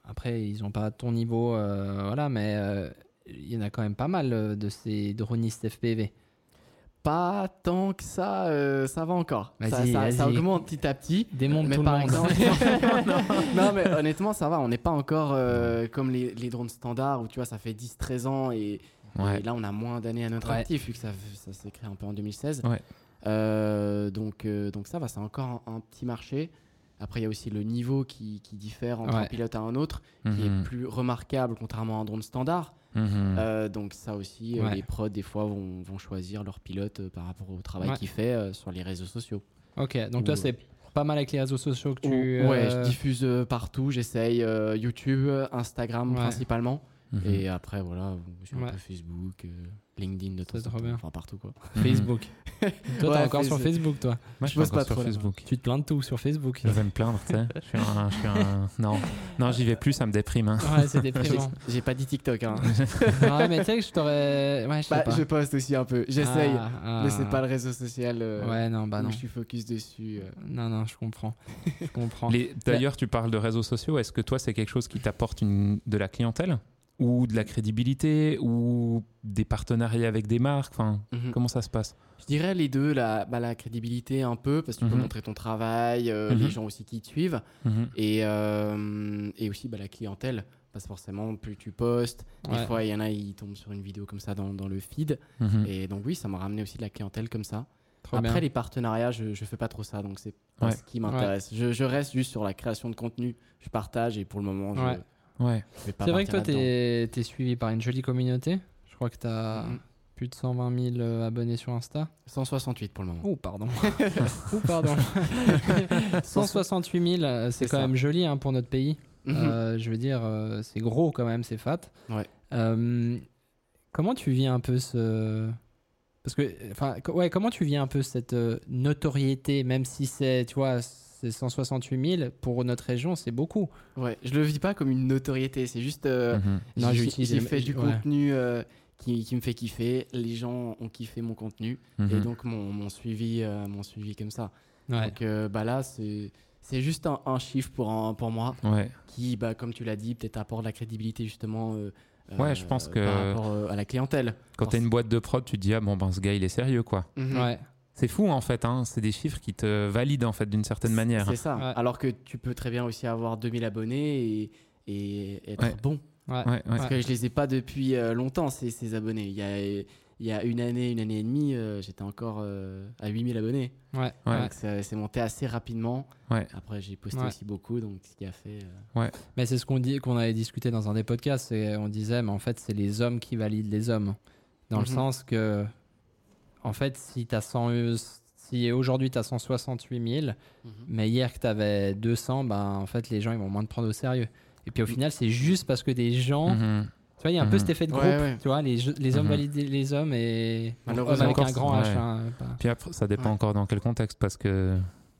Après, ils ont pas ton niveau, euh, voilà, mais euh, il y en a quand même pas mal euh, de ces dronistes FPV. Pas tant que ça, euh, ça va encore. Ça, augmente petit à petit. Démonte Mais tout par le monde. non mais honnêtement ça va, on n'est pas encore euh, comme les, les drones standards où tu vois ça fait 10-13 ans et, Ouais. et là on a moins d'années à notre Ouais. actif vu que ça, ça s'est créé un peu en 2016. Ouais. Euh, donc, donc ça va, c'est encore un, un petit marché. Après il y a aussi le niveau qui, qui diffère entre Ouais. un pilote à un autre, qui Mhm. est plus remarquable contrairement à un drone standard. Mhm. Euh, donc ça aussi, euh, Ouais. les prods des fois vont, vont choisir leur pilote euh, par rapport au travail Ouais. qu'il fait euh, sur les réseaux sociaux. Ok, donc toi, Ou- c'est pas mal avec les réseaux sociaux que tu. Ou- Ouais, je diffuse partout. J'essaye YouTube, Instagram principalement. Mhm. Et après, voilà, sur Facebook, LinkedIn de temps en trop temps. bien. Enfin, partout quoi. Facebook. toi, t'es Ouais, encore sur Facebook. Toi. Moi, je Je suis encore pas sur. Facebook. Tu te plains de tout sur Facebook. Je vais me plaindre, tu sais. Je suis un, je suis un- Non, non, j'y vais plus, ça me déprime. hein. Ouais, c'est déprimant. j'ai pas dit TikTok. Hein. ouais, mais tu sais que je t'aurais. Ouais, je sais Bah, pas. je poste aussi un peu. J'essaye. Ah, ah. Mais c'est pas le réseau social euh, Ouais, non, bah où non. je suis focus dessus. euh. Non, non, je comprends. Je comprends. Les- D'ailleurs, tu parles de réseaux sociaux. Est-ce que toi, c'est quelque chose qui t'apporte une... de la clientèle? Ou de la crédibilité ou des partenariats avec des marques enfin, Mhm. Comment ça se passe? Je dirais les deux, la, bah, la crédibilité un peu, parce que tu peux Mhm. montrer ton travail, euh, Mhm. les gens aussi qui te suivent. Et, euh, et aussi bah, la clientèle. Parce que forcément, plus tu postes, des Ouais. fois, il y en a, ils tombent sur une vidéo comme ça dans, dans le feed. Et donc, oui, ça m'a ramené aussi de la clientèle comme ça. Trop Après, bien. les partenariats, je, je fais pas trop ça, donc c'est pas Ouais. ce qui m'intéresse. Je, je reste juste sur la création de contenu, je partage et pour le moment, je, Ouais. Ouais. C'est vrai que toi, t'es es suivi par une jolie communauté. Je crois que t'as Mhm. plus de 120 000 euh, abonnés sur Insta. 168 pour le moment. Oh, pardon. oh, pardon. 168 000, euh, c'est quand ça. même joli hein, pour notre pays. Mhm. Euh, je veux dire, euh, c'est gros quand même, c'est fat. Ouais. Euh, comment tu vis un peu ce. Parce que, enfin, ouais, comment tu vis un peu cette euh, notoriété, même si c'est, tu vois, c'est c'est 168 000 pour notre région, c'est beaucoup. Ouais, je le vis pas comme une notoriété, c'est juste. euh. Non, j'ai- fait du ouais. contenu euh, qui, qui me fait kiffer. Les gens ont kiffé mon contenu et Mhm. donc mon, mon suivi, euh, mon suivi comme ça. Ouais. Donc euh, bah là, c'est c'est juste un, un chiffre pour, un- pour moi Ouais. qui, bah, comme tu l'as dit, peut-être apporte de la crédibilité justement. euh, Ouais, je pense que- Par rapport euh, à la clientèle. Quand t'as une boîte de prod, tu te dis ah bon ben ce gars il est sérieux quoi. Mhm. Ouais. C'est fou en fait, hein. c'est des chiffres qui te valident en fait d'une certaine manière. C'est ça. Ouais. Alors que tu peux très bien aussi avoir 2000 abonnés et, et être Ouais. bon. Ouais. Ouais, ouais. Parce que je les ai pas depuis euh, longtemps, ces, ces abonnés. Il y a, il y a une année, une année et demie, euh, j'étais encore euh, à 8000 abonnés. Ouais. Ouais. ouais. Donc ça- c'est monté assez rapidement. Ouais. Après, j'ai posté Ouais. aussi beaucoup, donc ce qui a fait. euh, Mais c'est ce qu'on dit, qu'on avait discuté dans un des podcasts. Et on disait, mais en fait, c'est les hommes qui valident les hommes. Dans le Mhm. sens que, en fait, si t'as 100, euh, si aujourd'hui tu as 168 000, mais hier que tu avais 200, ben, en fait, les gens ils vont moins te prendre au sérieux. Et puis au final, c'est juste parce que des gens. Mhm. Tu vois, il y a un peu Mhm. cet effet de groupe. ouais. Tu vois, les, hommes Mhm. valident les hommes et. Malheureusement, Hommes avec encore, un grand ouais. H. hein, Puis après, ça dépend Ouais. encore dans quel contexte parce que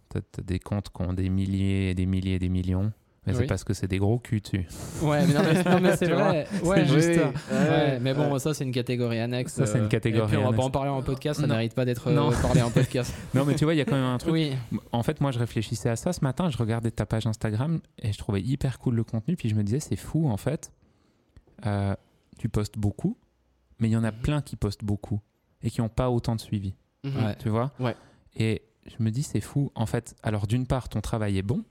t'as as des comptes qui ont des milliers et des milliers et des millions. Mais Oui. c'est parce que c'est des gros culs, tu. Ouais, mais non, mais, c'est vrai. Ouais, c'est juste oui, ça. oui. Ouais, mais bon, ça, c'est une catégorie annexe. Ça, c'est une euh, catégorie Et puis, on va pas en parler en podcast, ça mérite pas d'être euh, Non. parlé en podcast. Non, mais tu vois, il y a quand même un truc. oui. En fait, moi, je réfléchissais à ça ce matin. Je regardais ta page Instagram et je trouvais hyper cool le contenu. Puis je me disais, c'est fou, en fait. Euh, tu postes beaucoup, mais il y en a Mhm. plein qui postent beaucoup et qui n'ont pas autant de suivi. mhm. Ouais. Tu vois? Ouais. Et je me dis, c'est fou. En fait, alors d'une part, ton travail est bon,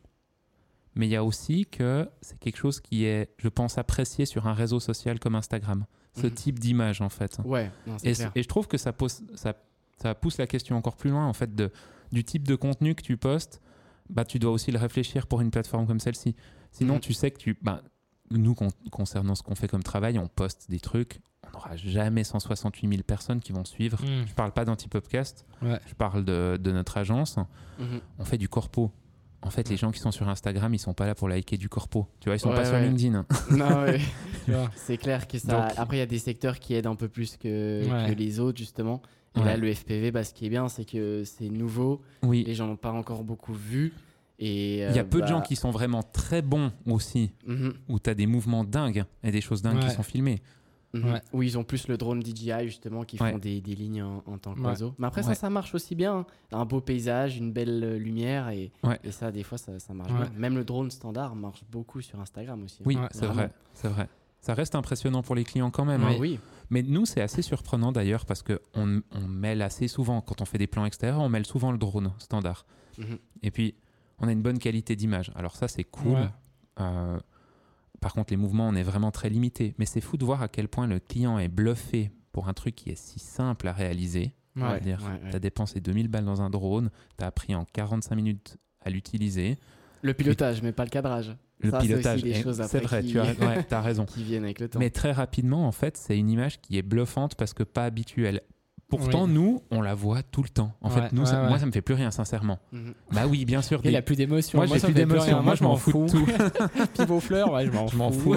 mais il y a aussi que c'est quelque chose qui est, je pense, apprécié sur un réseau social comme Instagram. Ce Mhm. type d'image, en fait. Ouais, non, Et, clair. et je trouve que ça, pose, ça, ça pousse la question encore plus loin, en fait, de, du type de contenu que tu postes. Bah, tu dois aussi le réfléchir pour une plateforme comme celle-ci. Sinon, Mhm. tu sais que tu. Bah, nous, con- concernant ce qu'on fait comme travail, on poste des trucs. On n'aura jamais 168 000 personnes qui vont suivre. Mm. Je parle pas d'Antipopcast, Ouais. je parle de, de notre agence. Mhm. On fait du corpo. En fait, les gens qui sont sur Instagram, ils sont pas là pour liker du corpo. Tu vois, ils sont Ouais, pas sur. LinkedIn. Non, ouais. Tu vois. C'est clair que ça. Donc- Après, il y a des secteurs qui aident un peu plus que, Ouais. que les autres, justement. Et Ouais. là, le FPV, bah, ce qui est bien, c'est que c'est nouveau. Oui. Les gens n'ont pas encore beaucoup vu. Et, Il y a euh, peu de bah, gens qui sont vraiment très bons aussi, mhm, où tu as des mouvements dingues et des choses dingues qui sont filmées. Mhm. Ouais. Où ils ont plus le drone DJI, justement, qui Ouais. font des, des lignes en, en tant Ouais. qu'oiseau. Mais après, Ouais. ça, ça marche aussi bien. hein. Un beau paysage, une belle euh, lumière. Et, Ouais. et ça, des fois, ça, ça marche Ouais. bien. Même le drone standard marche beaucoup sur Instagram aussi. hein. Oui, Ouais, c'est vrai, c'est vrai. Ça reste impressionnant pour les clients quand même. Ah hein. oui. Mais nous, c'est assez surprenant d'ailleurs parce qu'on on mêle assez souvent, quand on fait des plans extérieurs, on mêle souvent le drone standard. Mhm. Et puis, on a une bonne qualité d'image. Alors ça, c'est cool. Ouais. Euh, par contre, les mouvements, on est vraiment très limité. Mais c'est fou de voir à quel point le client est bluffé pour un truc qui est si simple à réaliser. Ouais. C'est-à-dire, ouais, ouais. tu as dépensé 2000 balles dans un drone, tu as appris en 45 minutes à l'utiliser. Le pilotage, mais pas le cadrage. Le Ça, pilotage, choses c'est vrai, qui- tu as, raison. qui viennent avec le temps. Mais très rapidement, en fait, c'est une image qui est bluffante parce que pas habituelle. Pourtant, Oui. nous, on la voit tout le temps. En Ouais, fait, nous, ouais, ça- ouais. moi, ça me fait plus rien, sincèrement. Mhm. Bah oui, bien sûr. Il des- a plus d'émotion. Moi, j'ai ça plus d'émotion. Moi, je m'en fous de tout. Pivot fleur, ouais, je m'en fous.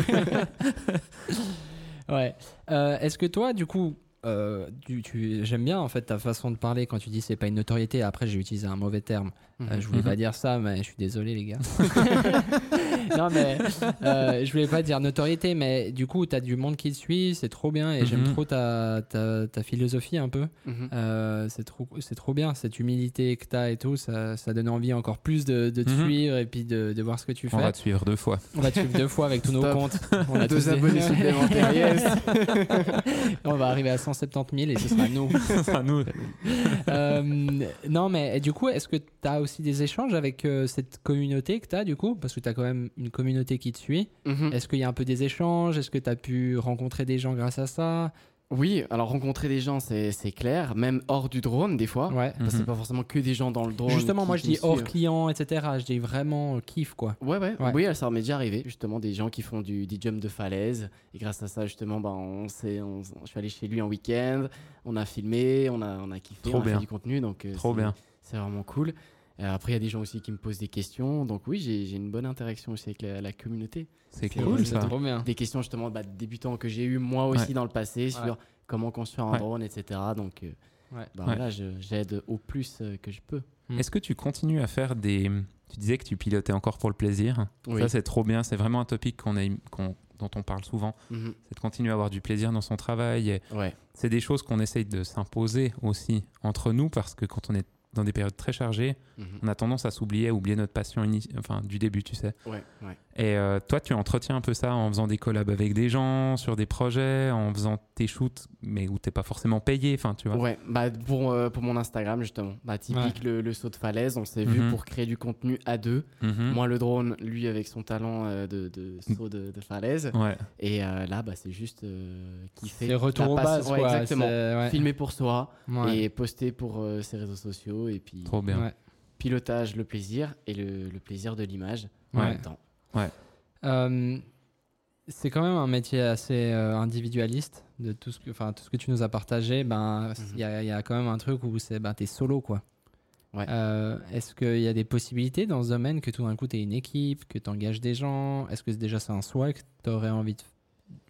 ouais. Euh, Est-ce que toi, du coup, euh, tu, tu- j'aime bien en fait ta façon de parler quand tu dis c'est pas une notoriété. Après, j'ai utilisé un mauvais terme. Euh, Mhm. je voulais Mhm. pas dire ça, mais je suis désolé, les gars. non, mais euh, je voulais pas dire notoriété, mais du coup, tu as du monde qui te suit, c'est trop bien et j'aime Mhm. trop ta, ta, ta philosophie un peu. Mhm. Euh, c'est trop, c'est trop bien, cette humilité que tu as et tout, ça, ça donne envie encore plus de, de te Mhm. suivre et puis de, de voir ce que tu fais. On va te suivre deux fois. On va te suivre deux fois avec tous nos comptes. On a Deux tous des- abonnés supplémentaires, yes. on va arriver à 170 000 et ce sera nous. Enfin, nous, Euh, non, mais du coup, est-ce que tu as aussi des échanges avec euh, cette communauté que tu as du coup? Parce que tu as quand même une communauté qui te suit. Mhm. Est-ce qu'il y a un peu des échanges? Est-ce que tu as pu rencontrer des gens grâce à ça? Oui, alors rencontrer des gens, c'est clair, même hors du drone, des fois. Ouais. Parce que c'est Mhm. pas forcément que des gens dans le drone. Justement, qui- moi je dis hors client, etc. Je dis vraiment euh, kiff quoi. Ouais, ouais, Ouais. Oui, ça m'est déjà arrivé, justement, des gens qui font du, des jumps de falaise. Et grâce à ça, justement, bah, on s'est- on- je suis allé chez lui en week-end, on a filmé, on a, on a kiffé, Trop on a bien. fait du contenu. Donc, euh, Trop bien. C'est vraiment cool. Après, il y a des gens aussi qui me posent des questions. Donc, oui, j'ai une bonne interaction aussi avec la, la communauté. c'est cool c'est ça. trop bien. Des questions, justement, bah, de débutants que j'ai eu moi aussi Ouais. dans le passé sur comment construire un Ouais. drone, etc. Donc, euh, Ouais. bah, Ouais. voilà, j'aide au plus euh, que je peux. Mm. Est-ce que tu continues à faire des. Tu disais que tu pilotais encore pour le plaisir. Oui. Ça, c'est trop bien. C'est vraiment un topic qu'on a, qu'on- dont on parle souvent. Mhm. C'est de continuer à avoir du plaisir dans son travail. Ouais. c'est des choses qu'on essaye de s'imposer aussi entre nous parce que quand on est dans des périodes très chargées, Mhm. on a tendance à s'oublier, à oublier notre passion enfin, du début, tu sais. Ouais, ouais. Et euh, toi, tu entretiens un peu ça en faisant des collabs avec des gens, sur des projets, en faisant tes shoots, mais où t'es pas forcément payé, enfin, tu vois. Ouais, bah pour, euh, pour mon Instagram justement. Bah typique le, le saut de falaise, on s'est vu Mhm. pour créer du contenu à deux. Mhm. Moi le drone, lui avec son talent euh, de, de saut de, de falaise. Ouais. Et euh, là, bah c'est juste euh, kiffer. C'est retour aux bases, ouais, quoi. Exactement. Ouais. Filmer pour soi Ouais. et poster pour euh, ses réseaux sociaux et puis Trop bien. Ouais. pilotage le plaisir et le, le plaisir de l'image en même temps. Euh, c'est quand même un métier assez euh, individualiste de tout ce que, enfin tout ce que tu nous as partagé. Ben, il y, a- il y a quand même un truc où c'est, ben, t'es solo quoi. Ouais. Euh, est-ce qu'il y a des possibilités dans ce domaine que tout d'un coup tu une équipe, que tu engages des gens? Est-ce que déjà c'est un souhait que tu aurais envie de,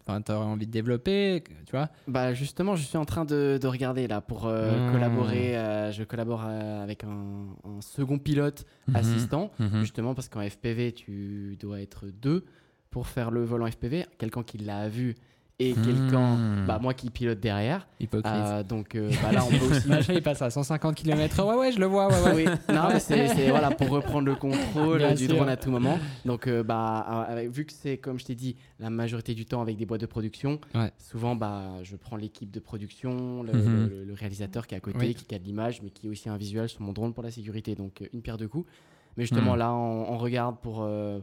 enfin t'aurais envie de développer, tu vois Bah justement, je suis en train de, de regarder là pour euh, Hmm. collaborer. euh, je collabore euh, avec un, un second pilote Mhm. assistant, Mhm. justement parce qu'en FPV, tu dois être deux pour faire le vol en FPV. Quelqu'un qui l'a vu et Hmm. quelqu'un, bah moi qui pilote derrière. Hypocrite. Euh, donc euh, bah, là, on peut aussi. Machin, il passe à 150 km. Ouais, ouais, je le vois. Ouais, ouais. Oui, non, mais c'est voilà, pour reprendre le contrôle Bien du sûr. drone à tout moment. Donc, euh, bah, avec- vu que c'est, comme je t'ai dit, la majorité du temps avec des boîtes de production, Ouais. souvent, bah, je prends l'équipe de production, le, Mhm. le- le réalisateur qui est à côté, Oui. qui a de l'image, mais qui est aussi un visuel sur mon drone pour la sécurité. Donc, euh, une pierre deux coups. Mais justement, Mhm. là, on, on regarde pour, euh,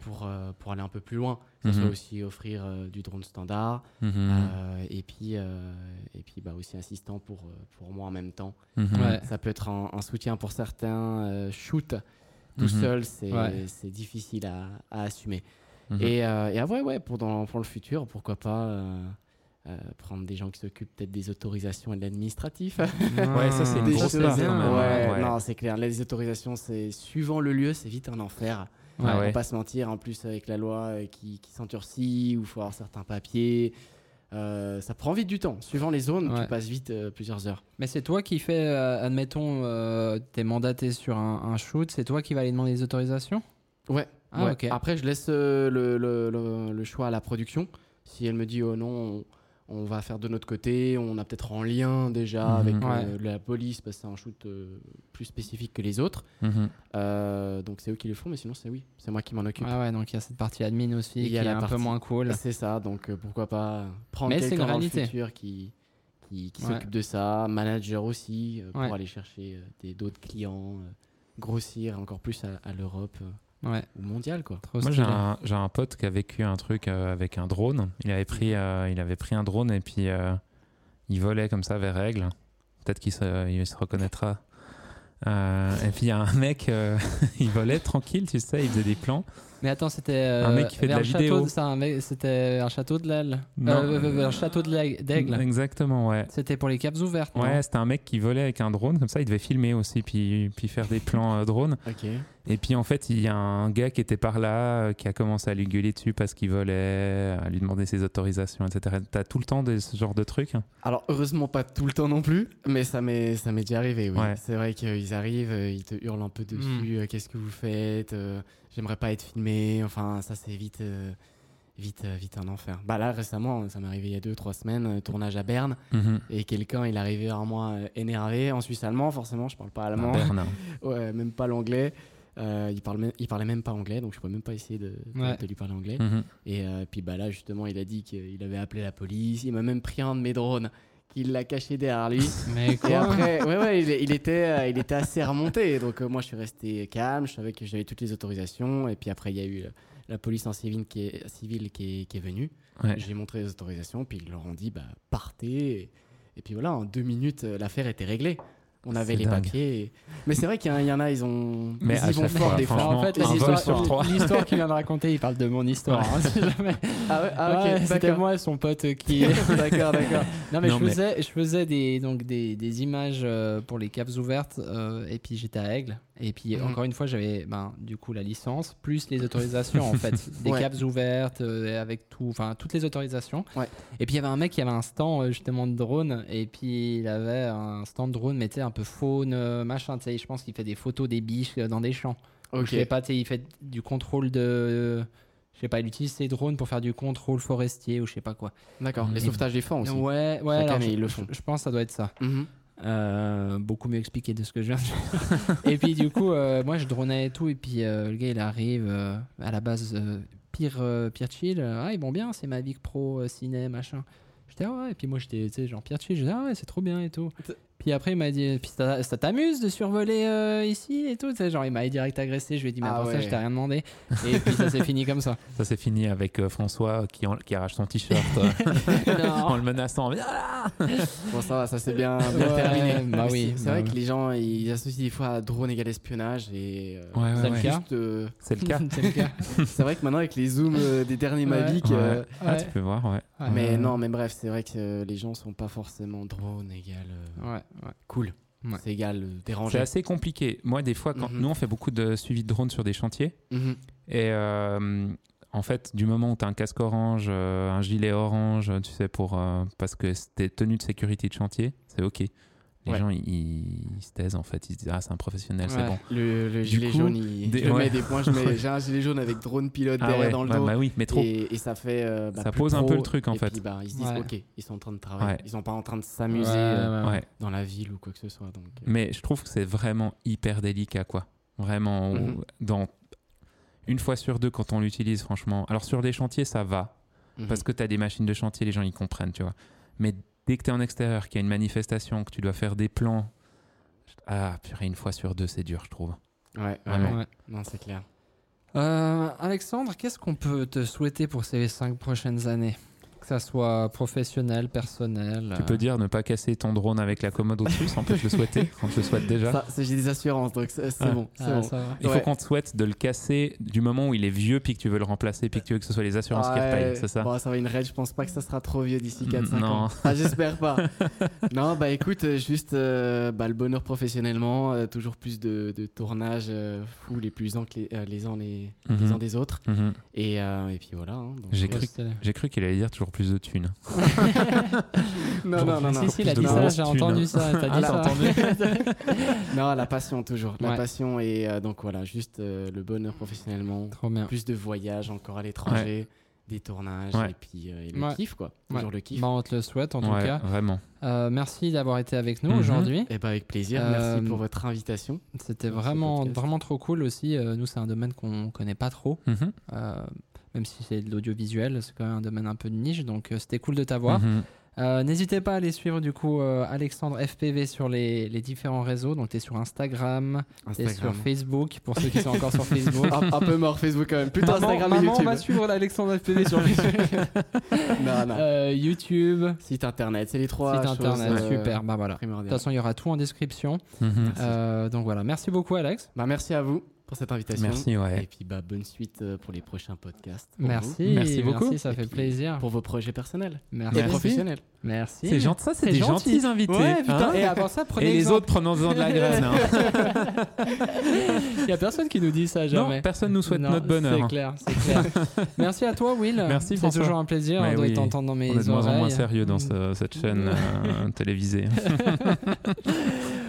pour, euh, pour aller un peu plus loin. Que ce Mhm. soit aussi offrir euh, du drone standard. Mhm. euh, et puis, euh, et puis bah, aussi assistant pour, pour moi en même temps. Mhm. Ouais. Ça peut être un, un soutien pour certains euh, shoots. Tout Mhm. seul, c'est Ouais. c'est difficile à, à assumer. Mhm. Et, euh, et ah ouais, ouais, pour, dans, pour le futur, pourquoi pas euh, euh, prendre des gens qui s'occupent peut-être des autorisations et de l'administratif. Ouais, ça, c'est une Des grosse Ouais, ouais. non, c'est clair. Les autorisations, c'est suivant le lieu, c'est vite un enfer. Ah On ouais. va pas se mentir, en plus avec la loi euh, qui, qui s'enturcit, où il faut avoir certains papiers. euh, ça prend vite du temps. Suivant les zones, Ouais. tu passes vite euh, plusieurs heures. Mais c'est toi qui fais, euh, admettons, euh, t'es mandaté sur un, un shoot, c'est toi qui vas aller demander les autorisations? Ouais. Ah, ouais. ok. Après, je laisse euh, le, le- le- le choix à la production. Si elle me dit oh non, on, on va faire de notre côté, on a peut-être en lien déjà Mhm. avec euh, Ouais. la police parce que c'est un shoot euh, plus spécifique que les autres. Mhm. Euh, donc c'est eux qui le font, mais sinon c'est oui, c'est moi qui m'en occupe. Ah ouais, donc il y a cette partie admin aussi Il y qui a est un peu moins cool. C'est ça, donc euh, pourquoi pas prendre quelqu'un une dans le futur qui, qui, qui Ouais. s'occupe de ça, manager aussi, euh, pour Ouais. aller chercher euh, des d'autres clients, euh, grossir encore plus à, à l'Europe euh, Ouais, ou mondial quoi. trop Moi, j'ai un, pote qui a vécu un truc euh, avec un drone. Il avait pris, euh, il avait pris un drone et puis euh, il volait comme ça vers Aigle. Peut-être qu'il se, il se reconnaîtra. Euh, et puis il y a un mec, euh, il volait tranquille, tu sais, il faisait des plans. Mais attends, c'était euh, Un mec qui fait de la vidéo. C'était un château de l'aile. Non. Euh, euh, un château de d'aigle. Exactement, ouais. C'était pour les caps ouvertes. Ouais, c'était un mec qui volait avec un drone, comme ça, il devait filmer aussi, puis, puis faire des plans euh, drone. Ok. Et puis en fait, il y a un gars qui était par là, euh, qui a commencé à lui gueuler dessus parce qu'il volait, à lui demander ses autorisations, etc. T'as tout le temps ce genre de trucs hein Alors heureusement pas tout le temps non plus, mais ça m'est ça m'est déjà arrivé. Oui. Ouais. C'est vrai qu'ils arrivent, euh, ils te hurlent un peu dessus. euh, Qu'est-ce que vous faites J'aimerais pas être filmé. Enfin ça c'est vite vite vite un enfer. Bah là récemment ça m'est arrivé il y a deux trois semaines tournage à Berne et quelqu'un il est arrivé vers moi énervé en suisse allemand forcément je parle pas allemand Ah, Bernard. ouais même pas l'anglais. Euh, il, parle même, il parlait même pas anglais, donc je pouvais même pas essayer de, de- Ouais. de lui parler anglais. Mhm. Et euh, puis bah là, justement, il a dit qu'il avait appelé la police. Il m'a même pris un de mes drones, qu'il l'a caché derrière lui. Mais Et quoi après, ouais, ouais, il, il était, euh, il était assez remonté. Donc moi, je suis resté calme. Je savais que j'avais toutes les autorisations. Et puis après, il y a eu la police en civil qui est, civile qui est, qui est venue. Ouais. J'ai montré les autorisations. Puis ils leur ont dit, bah, partez. Et, et puis voilà, en deux minutes, l'affaire était réglée. On avait les dingue. papiers. et- Mais c'est vrai qu'il y, en a- il y en a, ils ont. Mais ils à y vont fort des fois. en fait, l'histoire qu'il vient de raconter, il parle de mon histoire. hein, si jamais. Ah ouais, ah, ok, C'était moi, son pote qui. d'accord, d'accord. Non mais Non, je mais- faisais, je faisais des, donc des, des images euh, pour les caps ouvertes euh, et puis j'étais à Aigle Et puis Mhm. encore une fois, j'avais ben, du coup la licence plus les autorisations en fait, des Ouais. caps ouvertes euh, avec tout, enfin toutes les autorisations. Ouais. Et puis il y avait un mec qui avait un stand euh, justement de drone et puis il avait un stand de drone mais tu sais un peu faune euh, machin, tu sais, je pense qu'il fait des photos des biches dans des champs. Ok. Je sais pas, tu sais, il fait du contrôle de je sais pas, il utilise ses drones pour faire du contrôle forestier ou je sais pas quoi. D'accord. Les Et- sauvetages des fonds aussi. Ouais, ouais, alors je, ils le font. je pense que ça doit être ça. Mhm. Euh, beaucoup mieux expliqué de ce que je viens de dire. et puis du coup, euh, moi je dronais et tout, et puis euh, le gars il arrive à la base pire, pire chill. ah, ils vont bien, c'est Mavic Pro, ciné, machin. J'étais ah ouais, et puis moi j'étais genre pire chill, je disais ah ouais, c'est trop bien et tout. Puis après il m'a dit, puis ça, ça t'amuse de survoler euh, ici et tout, tu sais, genre il m'a direct agressé, je lui ai dit mais Ah pour ça je t'ai rien demandé. Et puis ça s'est fini comme ça. Ça s'est fini avec euh, François qui, en- qui arrache son t-shirt euh, en le menaçant. Là Bon, ça va, ça s'est bien, bien Ouais, terminé. bah oui, C'est bah vrai oui. que les gens, ils associent des fois drone égale espionnage et. euh, Ouais, ouais, C'est le cas. juste, euh, C'est le cas. c'est vrai que maintenant, avec les zooms euh, des derniers Ouais. Mavic. Ouais. Ah, Ouais. tu peux voir, ouais. Ouais. Mais non, mais bref, c'est vrai que euh, les gens sont pas forcément drone égale euh, Ouais, ouais. cool. Ouais. C'est égal euh, C'est assez compliqué. Moi, des fois, quand Mhm. nous, on fait beaucoup de suivi de drone sur des chantiers. Mhm. Et euh, en fait, du moment où tu as un casque orange, euh, un gilet orange, tu sais, pour, euh, parce que c'était tenue de sécurité de chantier, c'est OK. Les Ouais. gens, ils, ils se taisent, en fait. Ils se disent, ah, c'est un professionnel, c'est bon. Le, gilet coup, jaune, il, des- je ouais. mets des points. je mets- J'ai un gilet jaune avec drone pilote Ah derrière ouais, dans le dos. bah oui, mais trop. Et, et ça fait. euh, bah, Ça plus pose un peu le truc, en Et fait. puis, bah, ils se disent, Ouais. ok, ils sont en train de travailler. Ouais. Ils sont pas en train de s'amuser Ouais, euh, ouais, Ouais. dans la ville ou quoi que ce soit. Donc, euh, Mais je trouve que c'est vraiment hyper délicat, quoi. Vraiment, Mhm. dans une fois sur deux, quand on l'utilise, franchement. Alors, sur des chantiers, ça va. mhm. Parce que tu as des machines de chantier, les gens, ils comprennent, tu vois. Mais dès que tu es en extérieur, qu'il y a une manifestation, que tu dois faire des plans, ah, purée, une fois sur deux, c'est dur, je trouve. Ouais, Vraiment. Ouais. Non, c'est clair. Euh, Alexandre, qu'est-ce qu'on peut te souhaiter pour ces cinq prochaines années? Que ça soit professionnel, personnel. Tu euh, peux dire ne pas casser ton drone avec la commode au-dessus, sans peut te le souhaiter. On te le souhaite déjà. J'ai des assurances, donc c'est Ah. bon. ah, bon. ça va. Il faut Ouais. qu'on te souhaite de le casser du moment où il est vieux, puis que tu veux le remplacer, puis que tu veux que ce soit les assurances qui Ouais, repayent, c'est ça Bon, ça va une raid, je pense pas que ça sera trop vieux d'ici 4-5 Non. ans. Ah, j'espère pas. non, bah écoute, euh, juste euh, bah, le bonheur professionnellement, euh, toujours plus de, de tournages euh, fous les plus ans que les, euh, les uns les, les Mhm. uns des autres. Mhm. Et, euh, et puis voilà. hein, J'ai cru- cru qu'il allait dire toujours plus de thunes. Non, non, non, non. Si, si, il a dit ça, j'ai entendu ça. T'as Ah, dit là, ça. entendu. non, la passion toujours. La Ouais. passion et euh, donc voilà, juste euh, le bonheur professionnellement. Trop bien. Plus de voyages encore à l'étranger, des tournages Ouais. et puis euh, et le Ouais. kiff quoi. Ouais. Toujours le kiff. Bah, on te le souhaite en tout cas. vraiment. Euh, merci d'avoir été avec nous Mhm. aujourd'hui. Et bah avec plaisir. Euh, Merci pour votre invitation. C'était vraiment, vraiment trop cool aussi. Euh, nous, c'est un domaine qu'on connaît pas trop. Mhm. Euh, même si c'est de l'audiovisuel, c'est quand même un domaine un peu de niche. Donc, euh, c'était cool de t'avoir. Mhm. Euh, N'hésitez pas à aller suivre du coup euh, Alexandre FPV sur les, les différents réseaux. Donc, tu es sur Instagram, tu es sur Instagram. Facebook pour ceux qui sont encore sur Facebook. un, un peu mort Facebook quand même. Plutôt Maman- Instagram et maman YouTube. va suivre l'Alexandre FPV sur Facebook. non, non. Euh, YouTube, Site internet, c'est les trois site choses internet, euh, super. Bah voilà. De toute façon, il y aura tout en description. Mhm. Euh, donc voilà, merci beaucoup Alex. Bah, merci à vous pour cette invitation. Merci, ouais. Et puis bah, bonne suite euh, pour les prochains podcasts. Merci, Merci beaucoup. ça Et fait plaisir. Pour vos projets personnels Merci. et Merci. professionnels. Merci. C'est gentil, ça, c'est des gentil. gentils invités. Ouais, putain. hein. et avant ça, prenez Et les autres, prenons-en de la graine. hein. Il y a personne qui nous dit ça jamais. Non, personne nous souhaite Non, notre bonheur. C'est clair, c'est clair. Merci à toi, Will. Merci, C'est toujours un plaisir oui. t'entendre dans mes On est de moins en moins sérieux dans ce- cette chaîne euh, télévisée.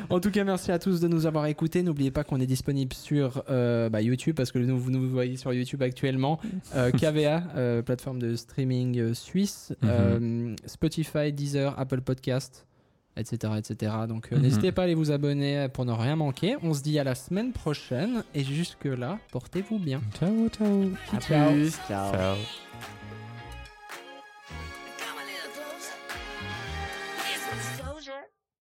En tout cas, merci à tous de nous avoir écoutés. N'oubliez pas qu'on est disponible sur euh, bah, YouTube parce que nous, vous nous voyez sur YouTube actuellement. Euh, KVA, euh, plateforme de streaming euh, suisse. Mhm. Euh, Spotify, Deezer, Apple Podcast, etc. etc. Donc euh, Mhm. n'hésitez pas à aller vous abonner pour ne rien manquer. On se dit à la semaine prochaine. Et jusque-là, portez-vous bien. Ciao, ciao. À Ciao. plus. Ciao. Ciao.